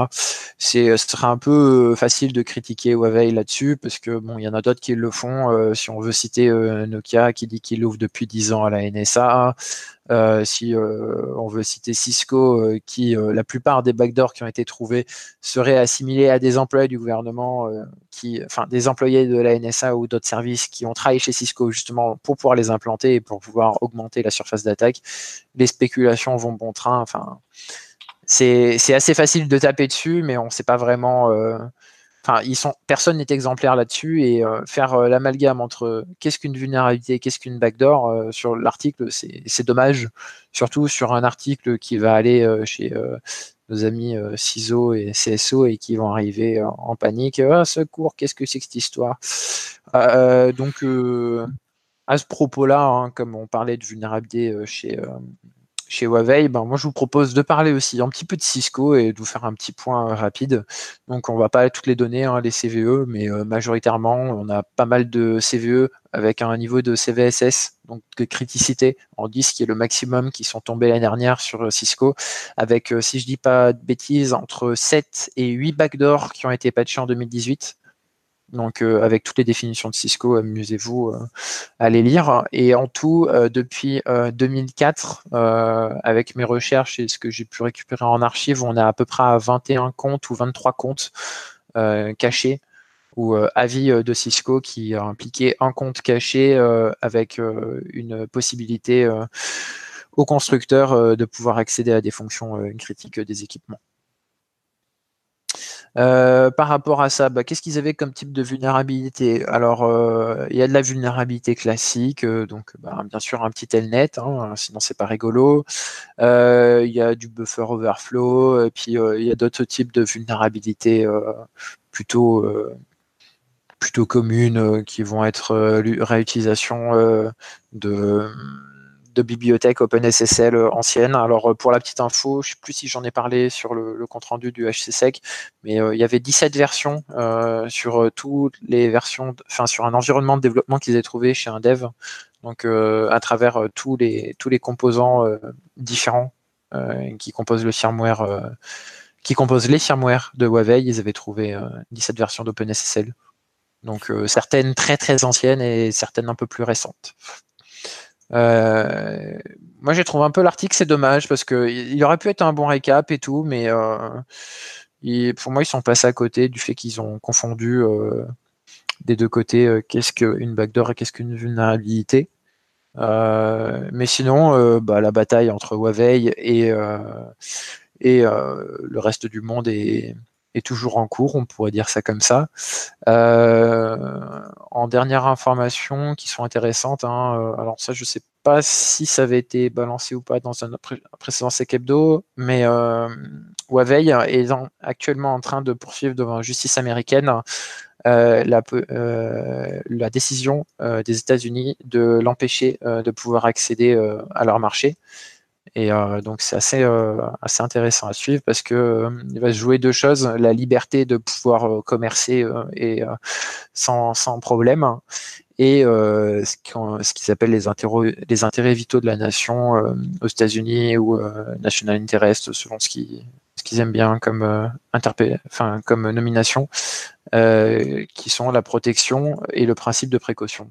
C'est, ce serait un peu euh, facile de critiquer Huawei là-dessus parce que bon, il y en a d'autres qui le font. si on veut citer Nokia qui dit qu'il ouvre depuis 10 ans à la NSA, euh, si euh, on veut citer Cisco, euh, qui la plupart des backdoors qui ont été trouvés seraient assimilés à des employés du gouvernement, qui, enfin des employés de la NSA ou d'autres services qui ont travaillé chez Cisco justement pour pouvoir les implanter et pour pouvoir augmenter la surface d'attaque. Les spéculations vont bon train. Enfin, c'est assez facile de taper dessus, mais on ne sait pas vraiment Personne n'est exemplaire là-dessus et euh, faire euh, l'amalgame entre qu'est-ce qu'une vulnérabilité, qu'est-ce qu'une backdoor euh, sur l'article, c'est dommage, surtout sur un article qui va aller chez nos amis CISO et CSO et qui vont arriver en panique. Ah, secours, qu'est-ce que c'est cette histoire? Donc, à ce propos-là, hein, comme on parlait de vulnérabilité chez chez Huawei, ben moi je vous propose de parler aussi un petit peu de Cisco et de vous faire un petit point euh, rapide. Donc on va pas toutes les données, hein, les CVE, mais euh, majoritairement on a pas mal de CVE avec un niveau de CVSS, donc de criticité en 10 qui est le maximum qui sont tombés l'année dernière sur euh, Cisco, avec si je dis pas de bêtises entre 7 et 8 backdoors qui ont été patchés en 2018. Donc euh, avec toutes les définitions de Cisco, amusez-vous euh, à les lire. Et en tout, euh, depuis 2004, avec mes recherches et ce que j'ai pu récupérer en archive, on est à peu près à 21 comptes ou 23 comptes cachés ou avis de Cisco qui a impliqué un compte caché avec une possibilité au constructeur de pouvoir accéder à des fonctions critiques des équipements. Euh, par rapport à ça, bah, qu'est-ce qu'ils avaient comme type de vulnérabilité? Alors, euh, il y a de la vulnérabilité classique, euh, donc bah, bien sûr un petit telnet, hein, sinon c'est pas rigolo. il y a du buffer overflow, et puis il y a d'autres types de vulnérabilités plutôt plutôt communes qui vont être réutilisation de de bibliothèque OpenSSL euh, ancienne. Alors euh, pour la petite info, je ne sais plus si j'en ai parlé sur le, compte rendu du HCSEC, mais euh, il y avait 17 versions sur toutes les versions, enfin sur un environnement de développement qu'ils avaient trouvé chez un dev. Donc à travers tous les tous les composants différents qui composent le firmware, qui composent les firmware de Huawei, ils avaient trouvé 17 versions d'OpenSSL. Donc certaines très très anciennes et certaines un peu plus récentes. Euh, moi, j'ai trouvé un peu l'article, c'est dommage parce que il aurait pu être un bon récap et tout, mais euh, pour moi, ils sont passés à côté du fait qu'ils ont confondu euh, des deux côtés qu'est-ce qu'une backdoor et qu'est-ce qu'une vulnérabilité. mais sinon, bah, la bataille entre Huawei et, et le reste du monde est, est toujours en cours, on pourrait dire ça comme ça. Euh, en dernière information qui sont intéressantes, hein, euh, alors ça je sais pas si ça avait été balancé ou pas dans un précédent sec mais euh, Huawei est actuellement en train de poursuivre devant la justice américaine la, décision des États-Unis de l'empêcher de pouvoir accéder à leur marché. Et donc c'est assez, assez intéressant à suivre parce que il va se jouer deux choses la liberté de pouvoir commercer et sans, sans, problème et euh, ce qu'ils appellent les, les, intérêts vitaux de la nation euh, aux États-Unis ou euh, national interest, selon ce qu'ils ce qu'ils aiment bien comme, enfin, comme nomination, qui sont la protection et le principe de précaution.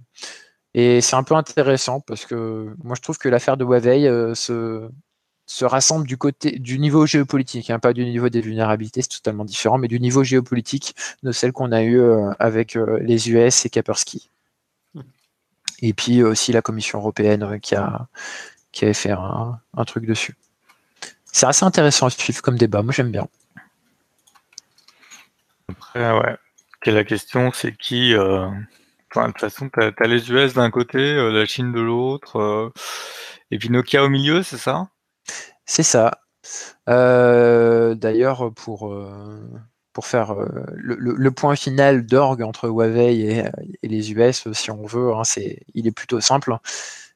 Et c'est un peu intéressant parce que moi je trouve que l'affaire de Huawei se, se rassemble du côté du niveau géopolitique, hein, pas du niveau des vulnérabilités, c'est totalement différent, mais du niveau géopolitique de celle qu'on a eu avec les US et Kaspersky et puis aussi la Commission européenne euh, qui, a, qui avait fait un, truc dessus. C'est assez intéressant à suivre comme débat, moi j'aime bien. Après, ouais. la question, c'est qui. Euh, de toute façon, tu as, les US d'un côté, euh, la Chine de l'autre, et puis Nokia au milieu, c'est ça? C'est ça. D'ailleurs, pour, pour faire euh, le, point final d'orgue entre Huawei et, les US, si on veut, hein, il est plutôt simple.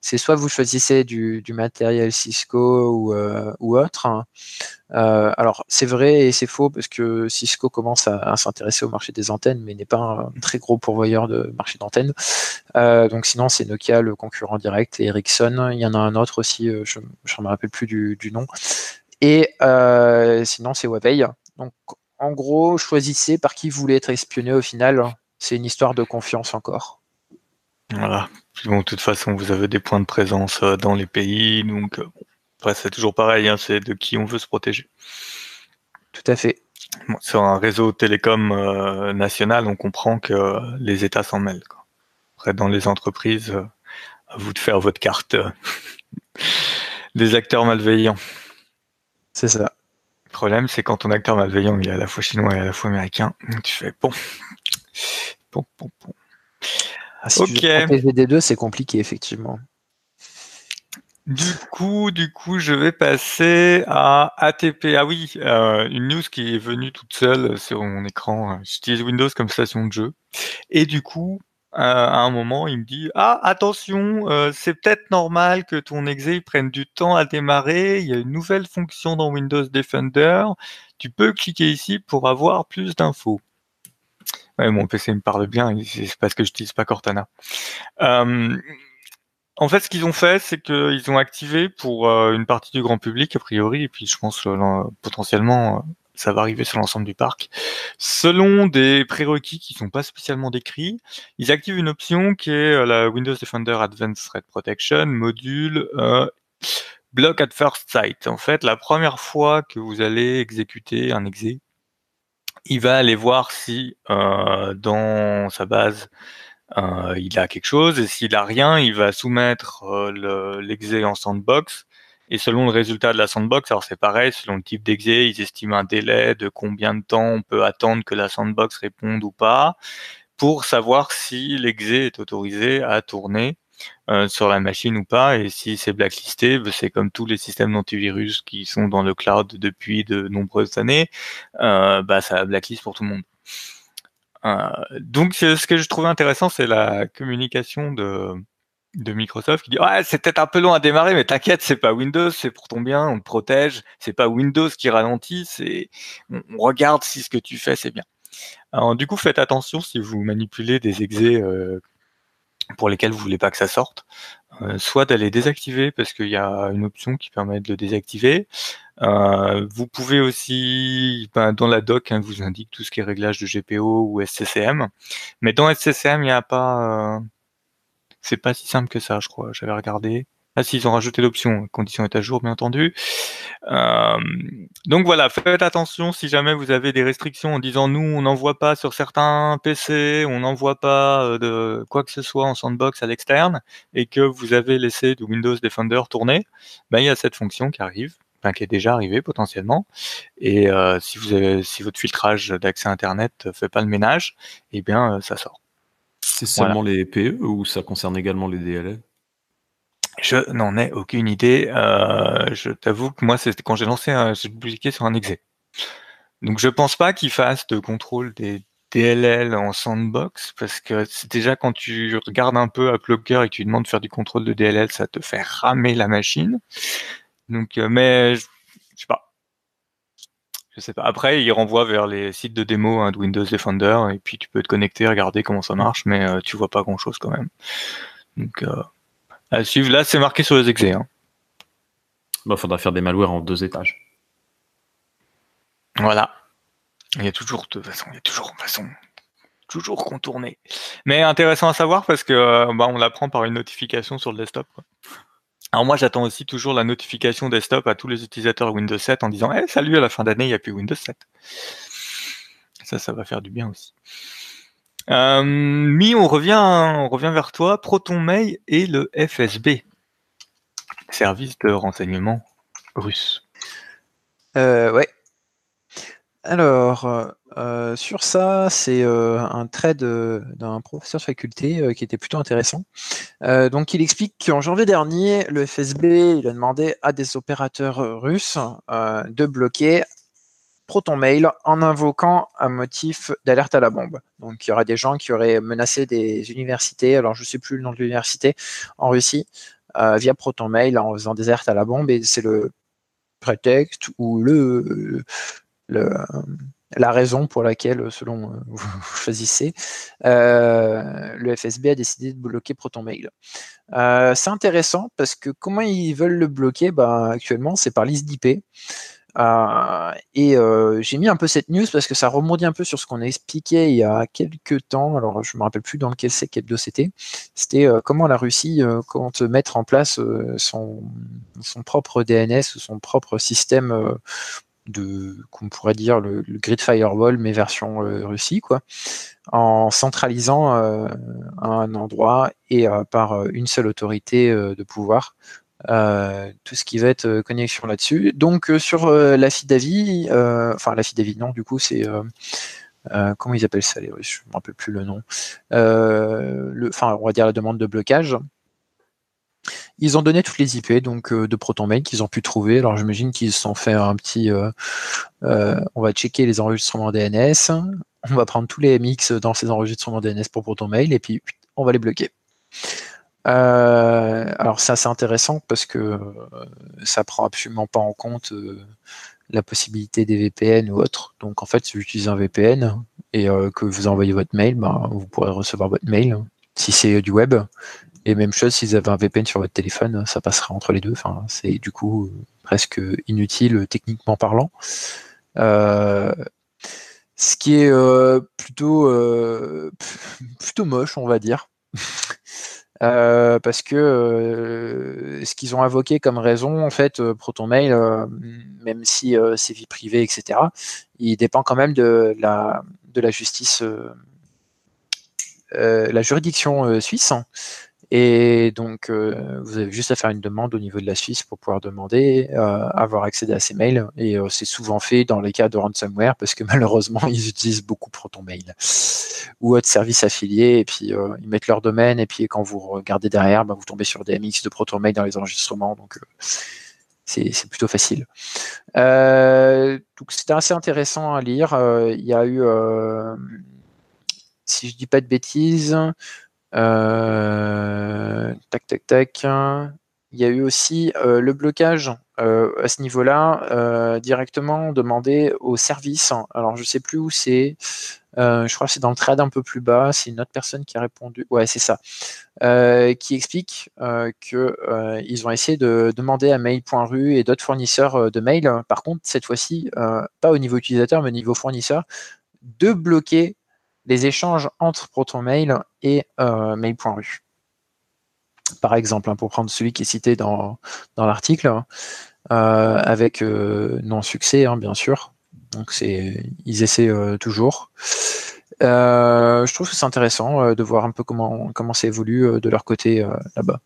C'est soit vous choisissez du, matériel Cisco ou, euh, autre. Hein. Euh, alors c'est vrai et c'est faux parce que Cisco commence à, s'intéresser au marché des antennes, mais n'est pas un très gros pourvoyeur de marché d'antennes. donc sinon c'est Nokia le concurrent direct et Ericsson. Il y en a un autre aussi, je ne me rappelle plus du, du nom. Et sinon c'est Huawei. Donc en gros, choisissez par qui vous voulez être espionné au final. C'est une histoire de confiance encore. Voilà. Bon, de toute façon, vous avez des points de présence euh, dans les pays, donc euh, après c'est toujours pareil, hein, c'est de qui on veut se protéger. Tout à fait. sur un réseau télécom euh, national, on comprend que les États s'en mêlent. Après, dans les entreprises, à vous de faire votre carte <laughs> des acteurs malveillants. C'est ça. Le problème, c'est quand ton acteur malveillant, il est à la fois chinois et à la fois américain, tu fais bon. Bon, bon, bon. Ah, si ok. Des deux, c'est compliqué, effectivement. Du coup, du coup, je vais passer à ATP. Ah oui, euh, une news qui est venue toute seule sur mon écran. J'utilise Windows comme station de jeu. Et du coup, à un moment, il me dit ah attention, euh, c'est peut-être normal que ton exe prenne du temps à démarrer. Il y a une nouvelle fonction dans Windows Defender. Tu peux cliquer ici pour avoir plus d'infos. Ouais, mon PC me parle bien, c'est parce que je n'utilise pas Cortana. Euh, en fait, ce qu'ils ont fait, c'est qu'ils ont activé pour euh, une partie du grand public, a priori, et puis je pense potentiellement ça va arriver sur l'ensemble du parc. Selon des prérequis qui sont pas spécialement décrits, ils activent une option qui est euh, la Windows Defender Advanced Threat Protection module euh, Block at First Sight. En fait, la première fois que vous allez exécuter un exe, il va aller voir si euh, dans sa base euh, il a quelque chose et s'il a rien, il va soumettre euh, l'exé en sandbox. Et selon le résultat de la sandbox, alors c'est pareil, selon le type d'exe, ils estiment un délai de combien de temps on peut attendre que la sandbox réponde ou pas, pour savoir si l'exé est autorisé à tourner euh, sur la machine ou pas. Et si c'est blacklisté, ben, c'est comme tous les systèmes d'antivirus qui sont dans le cloud depuis de nombreuses années, euh, bah, ça blacklist pour tout le monde. Euh, donc ce que je trouvais intéressant, c'est la communication de de Microsoft qui dit ouais c'est peut-être un peu long à démarrer mais t'inquiète c'est pas Windows c'est pour ton bien on te protège c'est pas Windows qui ralentit c'est on, regarde si ce que tu fais c'est bien alors du coup faites attention si vous manipulez des exés euh, pour lesquels vous voulez pas que ça sorte euh, soit d'aller désactiver parce qu'il y a une option qui permet de le désactiver euh, vous pouvez aussi ben, dans la doc hein, vous indique tout ce qui est réglage de GPO ou SCCM mais dans SCCM il n'y a pas c'est pas si simple que ça, je crois. J'avais regardé. Ah si, ils ont rajouté l'option, condition est à jour, bien entendu. Euh, donc voilà, faites attention si jamais vous avez des restrictions en disant nous, on n'envoie pas sur certains PC, on n'envoie pas euh, de quoi que ce soit en sandbox à l'externe, et que vous avez laissé du Windows Defender tourner, ben, il y a cette fonction qui arrive, enfin, qui est déjà arrivée potentiellement. Et euh, si, vous avez, si votre filtrage d'accès Internet fait pas le ménage, eh bien, ça sort. C'est seulement les PE ou ça concerne également les DLL Je n'en ai aucune idée. Euh, je t'avoue que moi, c'était quand j'ai lancé, j'ai publié sur un exe. Donc je pense pas qu'il fasse de contrôle des DLL en sandbox parce que c'est déjà quand tu regardes un peu AppLocker et que tu demandes de faire du contrôle de DLL, ça te fait ramer la machine. Donc, euh, mais je sais pas. Je sais pas. Après, il renvoie vers les sites de démo hein, de Windows Defender et puis tu peux te connecter, regarder comment ça marche, mais euh, tu vois pas grand chose quand même. Donc, euh, à suivre. Là, c'est marqué sur les exés. Hein. Bah, faudra faire des malwares en deux étages. Voilà. Il y a toujours de façon, il y a toujours de façon, toujours contourné. Mais intéressant à savoir parce que euh, bah, on l'apprend par une notification sur le desktop. Quoi. Alors moi, j'attends aussi toujours la notification desktop à tous les utilisateurs Windows 7 en disant hey, salut, à la fin d'année, il n'y a plus Windows 7. Ça, ça va faire du bien aussi. Euh, Mi, on revient, on revient vers toi. Proton Mail et le FSB, service de renseignement russe. Euh, ouais, alors, euh, sur ça, c'est euh, un trait d'un professeur de faculté qui était plutôt intéressant. donc, il explique qu'en janvier dernier, le FSB il a demandé à des opérateurs russes de bloquer ProtonMail en invoquant un motif d'alerte à la bombe. Donc, il y aurait des gens qui auraient menacé des universités, alors je ne sais plus le nom de l'université, en Russie, via ProtonMail en faisant des alertes à la bombe, et c'est le prétexte ou le, la raison pour laquelle, selon euh, <laughs> vous choisissez, euh, le FSB a décidé de bloquer ProtonMail. Euh, c'est intéressant parce que comment ils veulent le bloquer? Bah, Actuellement, c'est par liste d'IP. Et j'ai mis un peu cette news parce que ça remonte un peu sur ce qu'on a expliqué il y a quelques temps. Alors, je me rappelle plus dans quel dos c'était. C'était comment la Russie compte mettre en place son, son, propre DNS ou son propre système de qu'on pourrait dire le, grid firewall mais version euh, Russie quoi en centralisant euh, un endroit et euh, par une seule autorité de pouvoir tout ce qui va être connexion là-dessus donc sur la FIDAVI enfin la FIDAVI non du coup c'est comment ils appellent ça les Russes je me rappelle plus le nom enfin on va dire la demande de blocage ils ont donné toutes les IP donc euh, de ProtonMail qu'ils ont pu trouver. Alors j'imagine qu'ils se sont fait un petit. Euh, euh, on va checker les enregistrements DNS. On va prendre tous les MX dans ces enregistrements DNS pour ProtonMail et puis on va les bloquer. Alors c'est assez intéressant parce que ça prend absolument pas en compte la possibilité des VPN ou autre. Donc en fait, si vous utilisez un VPN et que vous envoyez votre mail, ben, vous pourrez recevoir votre mail si c'est du web et même chose, si vous avez un VPN sur votre téléphone, ça passera entre les deux. Enfin, c'est du coup presque inutile euh, techniquement parlant. Euh, ce qui est euh, plutôt, <laughs> plutôt moche, on va dire. Parce que ce qu'ils ont invoqué comme raison, en fait, ProtonMail, même si c'est vie privée, etc., il dépend quand même de la, de la justice, la juridiction suisse. Et donc, euh, vous avez juste à faire une demande au niveau de la Suisse pour pouvoir demander euh, avoir accès à ces mails. Et euh, c'est souvent fait dans les cas de ransomware parce que <laughs> malheureusement, ils utilisent beaucoup ProtonMail ou autre service affilié. Et puis, ils mettent leur domaine. Et puis, quand vous regardez derrière, bah, vous tombez sur des MX de ProtonMail dans les enregistrements. Donc, c'est plutôt facile. donc, c'était assez intéressant à lire. Il y a eu, si je dis pas de bêtises, tac, tac, tac. Il y a eu aussi euh, le blocage euh, à ce niveau-là, directement demandé au service. Alors, je sais plus où c'est. je crois que c'est dans le thread un peu plus bas. C'est une autre personne qui a répondu. Ouais, c'est ça. qui explique qu'ils ont essayé de demander à mail.ru et d'autres fournisseurs de mail, par contre, cette fois-ci, pas au niveau utilisateur, mais au niveau fournisseur, de bloquer les échanges entre ProtonMail et euh, mail.ru. Par exemple, hein, pour prendre celui qui est cité dans, dans l'article, euh, avec euh, non-succès, hein, bien sûr. Donc ils essaient toujours. je trouve que c'est intéressant de voir un peu comment, comment ça évolue de leur côté là-bas.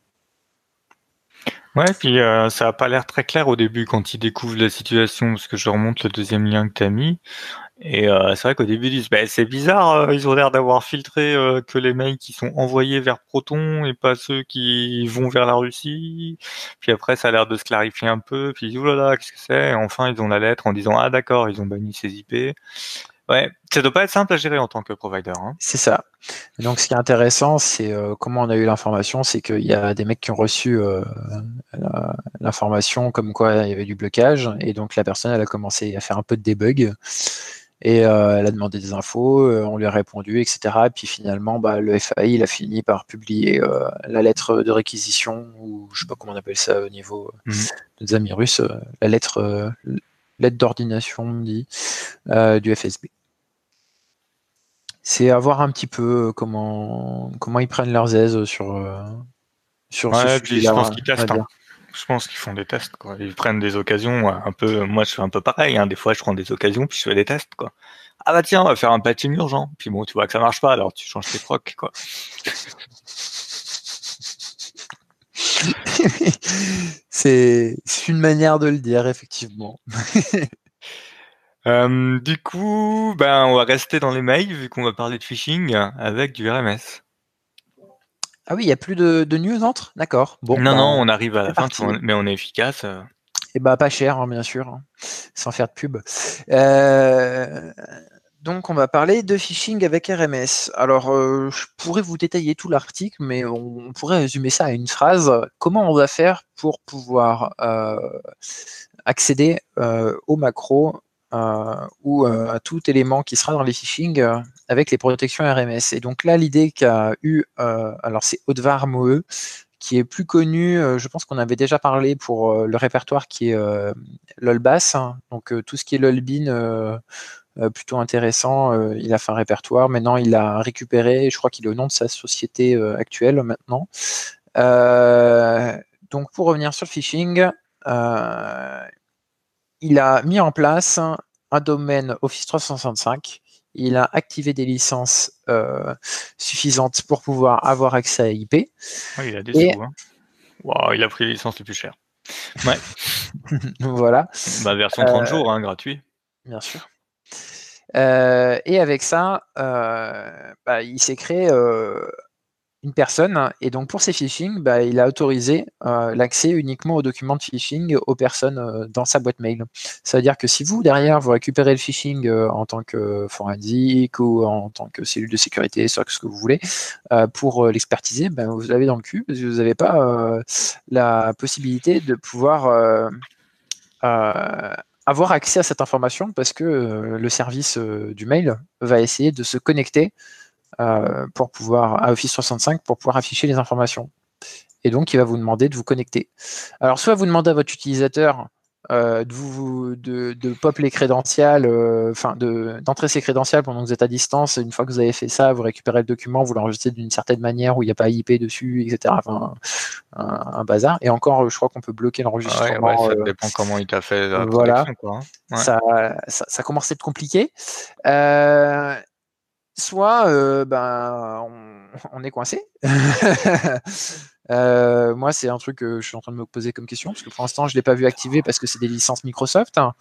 Ouais, puis ça n'a pas l'air très clair au début quand ils découvrent la situation, parce que je remonte le deuxième lien que tu as mis. Et euh, c'est vrai qu'au début, ils disent bah, c'est bizarre, euh, ils ont l'air d'avoir filtré euh, que les mails qui sont envoyés vers Proton et pas ceux qui vont vers la Russie. Puis après, ça a l'air de se clarifier un peu. Puis oulala, qu'est-ce que c'est? Et enfin, ils ont la lettre en disant ah d'accord, ils ont banni ces IP. Ouais, ça doit pas être simple à gérer en tant que provider. Hein. C'est ça. Donc, ce qui est intéressant, c'est euh, comment on a eu l'information, c'est qu'il y a des mecs qui ont reçu euh, l'information comme quoi il y avait du blocage, et donc la personne, elle a commencé à faire un peu de debug, et euh, elle a demandé des infos, on lui a répondu, etc. Et puis finalement, bah, le FAI, il a fini par publier la lettre de réquisition, ou je sais pas comment on appelle ça au niveau mmh. de Zamirus, la lettre, lettre d'ordination, on dit, du FSB c'est à voir un petit peu euh, comment, comment ils prennent leurs aises sur, euh, sur ce sujet Je pense qu'ils. Hein. Je pense qu'ils font des tests. Quoi. Ils prennent des occasions un peu. Moi, je fais un peu pareil. Hein. Des fois, je prends des occasions puis je fais des tests. Quoi. Ah bah tiens, on va faire un patching urgent. Puis bon, tu vois que ça marche pas, alors tu changes tes procs. Quoi. <laughs> c'est une manière de le dire, effectivement. <laughs> Euh, du coup, ben, on va rester dans les mails vu qu'on va parler de phishing avec du RMS. Ah oui, il n'y a plus de, news entre D'accord. Bon, non, ben, non, on arrive à la fin, mais on est efficace. Et eh bah pas cher, hein, bien sûr, hein, sans faire de pub. Euh, donc on va parler de phishing avec RMS. Alors euh, je pourrais vous détailler tout l'article, mais on, pourrait résumer ça à une phrase. Comment on va faire pour pouvoir accéder aux macros euh, ou euh, à tout élément qui sera dans les phishing euh, avec les protections RMS. Et donc là, l'idée qu'a eu, alors c'est Odvar Moe, qui est plus connu, je pense qu'on avait déjà parlé pour le répertoire qui est LOLBAS, hein. donc tout ce qui est LOLBIN, plutôt intéressant. il a fait un répertoire. Maintenant, il a récupéré. Je crois qu'il est au nom de sa société actuelle maintenant. donc, pour revenir sur le phishing, il a mis en place un domaine Office 365. Il a activé des licences euh, suffisantes pour pouvoir avoir accès à IP. il a des sous, hein. il a pris les licences les plus chères. Ouais. <laughs> voilà. Bah, version 30 euh, jours, hein, gratuit. Bien sûr. Euh, et avec ça, bah, il s'est créé une personne. Et donc pour ces phishing, bah, il a autorisé euh, l'accès uniquement aux documents de phishing aux personnes euh, dans sa boîte mail. Ça veut dire que si vous, derrière, vous récupérez le phishing euh, en tant que forensique ou en tant que cellule de sécurité, soit ce que vous voulez, pour l'expertiser, ben, vous l'avez dans le cul, parce que vous n'avez pas la possibilité de pouvoir avoir accès à cette information parce que le service du mail va essayer de se connecter pour pouvoir, à Office 65 pour pouvoir afficher les informations. Et donc, il va vous demander de vous connecter. Alors, soit vous demandez à votre utilisateur euh, de, vous, de, pop les crédentials, euh, enfin d'entrer ses crédentials pendant que vous êtes à distance. Une fois que vous avez fait ça, vous récupérez le document, vous l'enregistrez d'une certaine manière où il n'y a pas IP dessus, etc. Enfin, un, bazar. Et encore, je crois qu'on peut bloquer l'enregistrement. ça dépend comment il t'a fait la voilà. Quoi, hein. ça, ça, ça, commence à être compliqué soit euh, ben, on, est coincé. <laughs> Euh, moi, c'est un truc que je suis en train de me poser comme question, parce que pour l'instant, je ne l'ai pas vu activer parce que c'est des licences Microsoft. Hein.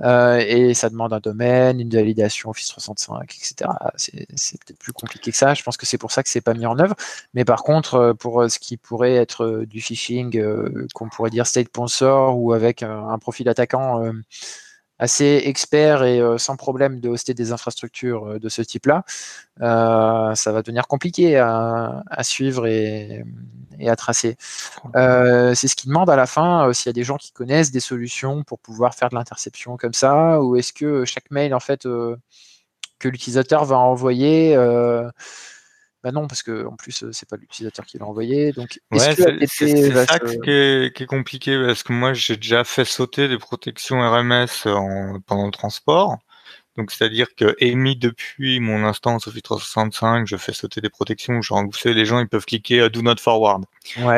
Euh, et ça demande un domaine, une validation Office 365, etc. C'est peut-être plus compliqué que ça. Je pense que c'est pour ça que c'est pas mis en œuvre. Mais par contre, pour ce qui pourrait être du phishing, qu'on pourrait dire state sponsor ou avec un profil attaquant assez expert et euh, sans problème de hoster des infrastructures euh, de ce type-là, euh, ça va devenir compliqué à, suivre et, à tracer. c'est ce qui demande à la fin s'il y a des gens qui connaissent des solutions pour pouvoir faire de l'interception comme ça, ou est-ce que chaque mail en fait que l'utilisateur va envoyer bah non, parce que en plus, c'est pas l'utilisateur qui l'a envoyé. Donc, ouais, c'est ça qui, est, compliqué parce que moi, j'ai déjà fait sauter des protections RMS pendant le transport. Donc, c'est-à-dire que émis depuis mon instance Office 365, je fais sauter des protections. Savez, les gens, ils peuvent cliquer euh, Do Not Forward.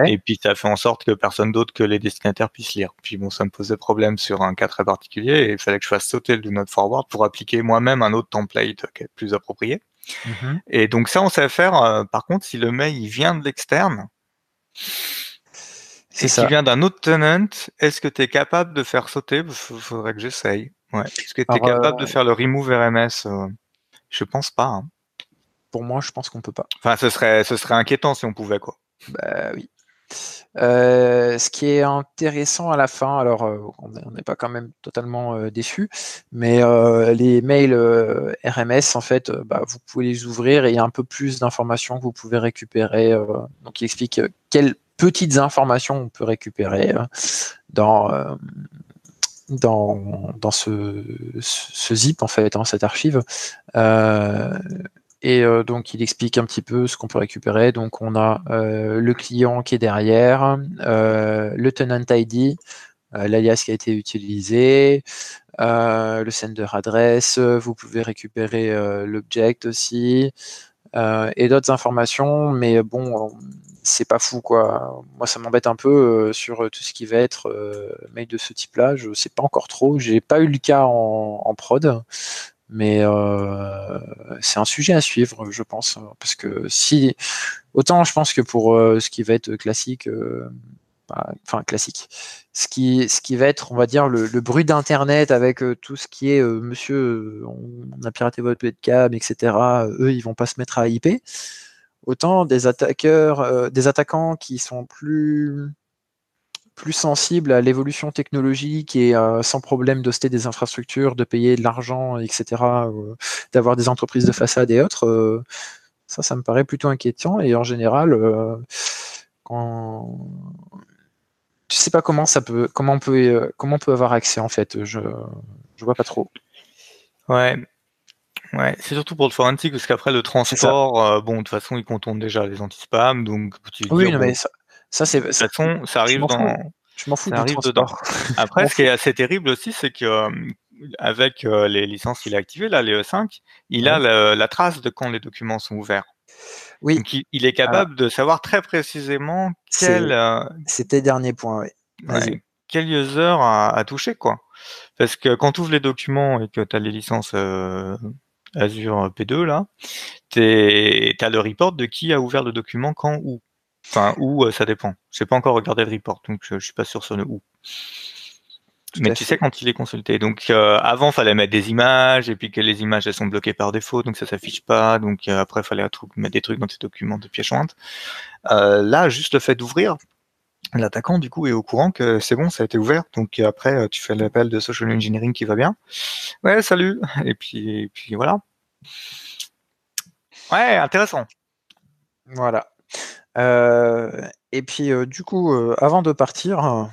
Et puis, ça fait en sorte que personne d'autre que les destinataires puissent lire. Puis, bon, ça me posait problème sur un cas très particulier et il fallait que je fasse sauter le Do Not Forward pour appliquer moi-même un autre template qui est plus approprié. Mmh et donc ça, on sait faire. Euh, par contre, si le mail il vient de l'externe, et qu'il vient d'un autre tenant, est-ce que tu es capable de faire sauter? Il faudrait que j'essaye. Ouais. Est-ce que tu es capable de euh, faire le remove RMS euh? Je pense pas. Hein. Pour moi, je pense qu'on peut pas. Enfin, ce serait, ce serait inquiétant si on pouvait, quoi. Bah oui. Ce qui est intéressant à la fin, alors on n'est pas quand même totalement déçu, mais les mails RMS, en fait, bah, vous pouvez les ouvrir et il y a un peu plus d'informations que vous pouvez récupérer. donc, il explique quelles petites informations on peut récupérer dans dans, dans ce, ce, zip, en fait, dans cette archive. Euh, et euh, donc, il explique un petit peu ce qu'on peut récupérer. Donc, on a euh, le client qui est derrière, le tenant ID, l'alias qui a été utilisé, le sender adresse, vous pouvez récupérer l'object aussi, et d'autres informations, mais bon, c'est pas fou quoi. Moi ça m'embête un peu euh, sur tout ce qui va être euh, mail de ce type-là. Je sais pas encore trop. J'ai pas eu le cas en, prod, mais euh, c'est un sujet à suivre, je pense, parce que si autant je pense que pour ce qui va être classique, bah, enfin classique, ce qui ce qui va être, on va dire le, bruit d'internet avec tout ce qui est Monsieur, on a piraté votre webcam, etc. Eux ils vont pas se mettre à IP. Autant des attaqueurs, euh, des attaquants qui sont plus plus sensibles à l'évolution technologique et euh, sans problème d'hoster des infrastructures, de payer de l'argent, etc., euh, d'avoir des entreprises de façade et autres, ça, ça me paraît plutôt inquiétant. Et en général, quand tu sais pas comment ça peut, comment on peut, comment on peut avoir accès en fait. Je, je vois pas trop. Ouais, Ouais, c'est surtout pour le forensic, parce qu'après le transport, euh, bon, de toute façon, ils contournent déjà les anti-spam, donc Oui, mais ça, ça c'est. De toute façon, ça arrive dans. Je m'en fous ça arrive dedans. <laughs> Après, ce qui est assez terrible aussi, c'est que euh, avec euh, les licences qu'il a activées, là, les E5, il a la, trace de quand les documents sont ouverts. Oui. Donc, il, est capable de savoir très précisément quel. C'était dernier point, oui. quel user a, a, touché, quoi. Parce que quand tu ouvres les documents et que tu as les licences Azure P2 là, tu as le report de qui a ouvert le document quand où. Enfin, où euh, ça dépend. Je n'ai pas encore regardé le report, donc je, ne suis pas sûr sur le où. Mais tu sais quand il est consulté. Donc euh, avant, fallait mettre des images et puis que les images elles sont bloquées par défaut, donc ça s'affiche pas. Donc euh, après, fallait mettre des trucs dans tes documents de pièce jointe. là, juste le fait d'ouvrir, l'attaquant du coup est au courant que c'est bon, ça a été ouvert. Donc après, tu fais l'appel de social engineering qui va bien. Ouais, salut. Et puis, puis voilà. Ouais, intéressant. Voilà. Euh, et puis euh, du coup, euh, avant de partir,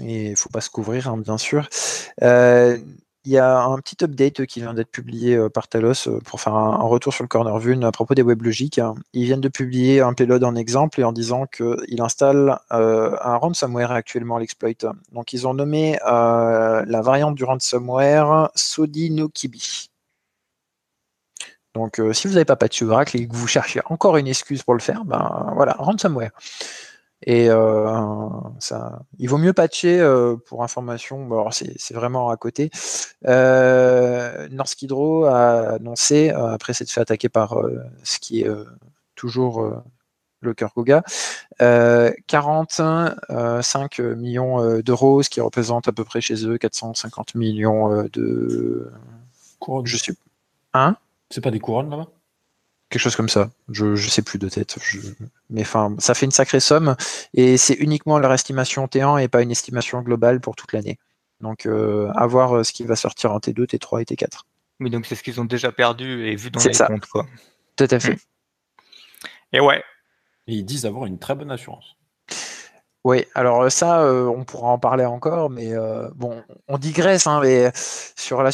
et il faut pas se couvrir, hein, bien sûr il y a un petit update qui vient d'être publié par Talos pour faire un, retour sur le corner view à propos des WebLogic. Ils viennent de publier un payload en exemple et en disant qu'il installe euh, un ransomware actuellement l'exploit. Donc ils ont nommé la variante du ransomware Sodi no Kibi. Donc si vous n'avez pas patché Oracle et que vous cherchez encore une excuse pour le faire, ben voilà, ransomware. Et euh, ça, il vaut mieux patcher euh, pour information. Bon, c'est vraiment à côté. Euh, Norsk Hydro a annoncé, euh, après s'être fait attaquer par ce qui est toujours le cœur Goga, 45 millions d'euros, ce qui représente à peu près chez eux 450 millions de. Couronnes. Je suis. Hein? C'est pas des couronnes là-bas? Quelque chose comme ça. Je ne sais plus de tête. Mais enfin, ça fait une sacrée somme et c'est uniquement leur estimation T1 et pas une estimation globale pour toute l'année. Donc, euh, à voir euh, ce qui va sortir en T2, T3 et T4. Oui, donc c'est ce qu'ils ont déjà perdu et vu dans les ça. comptes. Quoi. Tout à fait. Hmm. Et ouais. Et ils disent avoir une très bonne assurance. Oui, alors ça, euh, on pourra en parler encore, mais bon, on digresse, hein, mais sur la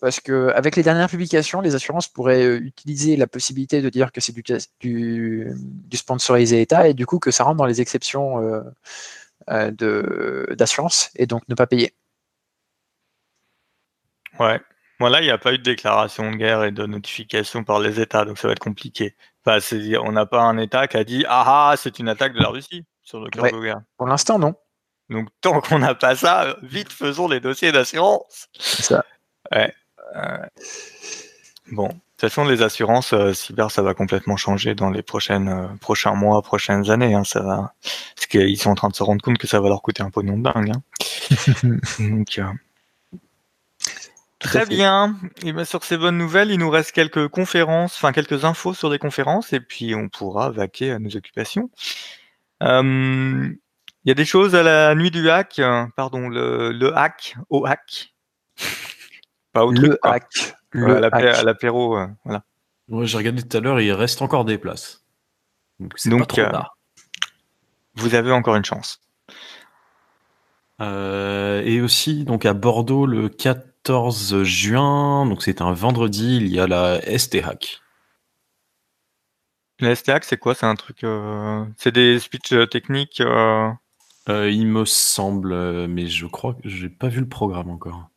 parce que avec les dernières publications, les assurances pourraient euh, utiliser la possibilité de dire que c'est du, du, sponsorisé État et du coup que ça rentre dans les exceptions euh, euh d'assurance et donc ne pas payer. Ouais. Voilà, il n'y a pas eu de déclaration de guerre et de notification par les États, donc ça va être compliqué. Enfin, on n'a pas un État qui a dit Ah ah, c'est une attaque de la Russie sur le cœur de guerre. Pour l'instant, non. Donc tant qu'on n'a pas ça, vite faisons les dossiers d'assurance. C'est ça. Ouais. Euh, bon, de toute façon, les assurances euh, cyber, ça va complètement changer dans les prochaines, euh, prochains mois, prochaines années. Hein, ça va, parce qu'ils sont en train de se rendre compte que ça va leur coûter un pognon de dingue. Hein. <laughs> Donc, Très bien. Et bien sur ces bonnes nouvelles, il nous reste quelques conférences, enfin quelques infos sur des conférences, et puis on pourra vaquer à nos occupations. Il y a des choses à la nuit du hack, pardon, le, le hack, au hack. Pas au le hack. Le à l'apéro, voilà. Ouais, j'ai regardé tout à l'heure, il reste encore des places. Donc, c'est pas trop vous avez encore une chance. Euh, et aussi, donc à Bordeaux, le 14 juin, donc c'est un vendredi, il y a la ST-Hack. La ST-Hack, c'est quoi? C'est un truc. Euh, c'est des speeches euh, techniques Il me semble, mais je crois que j'ai pas vu le programme encore.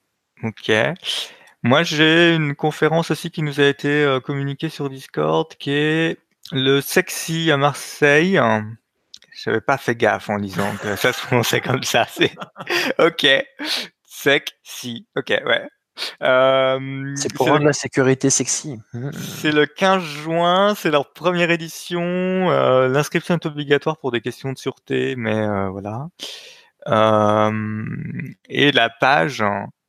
Ok. Moi, j'ai une conférence aussi qui nous a été communiquée sur Discord qui est le Sexy à Marseille. J'avais pas fait gaffe en lisant que ça se prononçait comme ça. <laughs> C'est ok, si, ok, ouais. Euh, c'est pour rendre la sécurité sexy. C'est le 15 juin, c'est leur première édition. Euh, l'inscription est obligatoire pour des questions de sûreté, mais euh, voilà. et la page,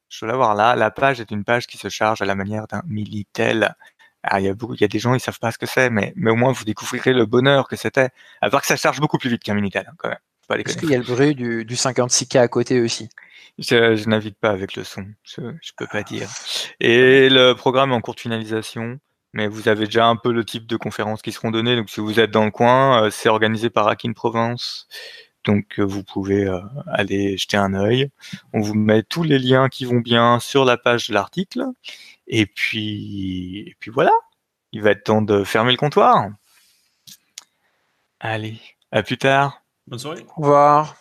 je vais la voir là, la page est une page qui se charge à la manière d'un Militel ah, il y a beaucoup, il y a des gens, ils savent pas ce que c'est, mais, mais au moins vous découvrirez le bonheur que c'était. À voir que ça charge beaucoup plus vite qu'un Minitel, hein, quand même. Est-ce qu'il y a le bruit du, du 56K à côté aussi? Je, je navigue pas avec le son, je, je peux pas dire. Et le programme est en cours de finalisation, mais vous avez déjà un peu le type de conférences qui seront données. Donc si vous êtes dans le coin, euh, c'est organisé par Hacking Provence. Donc euh, vous pouvez euh, aller jeter un œil. On vous met tous les liens qui vont bien sur la page de l'article. Et puis, et puis voilà, il va être temps de fermer le comptoir. Allez, à plus tard. Bonne soirée. Au revoir.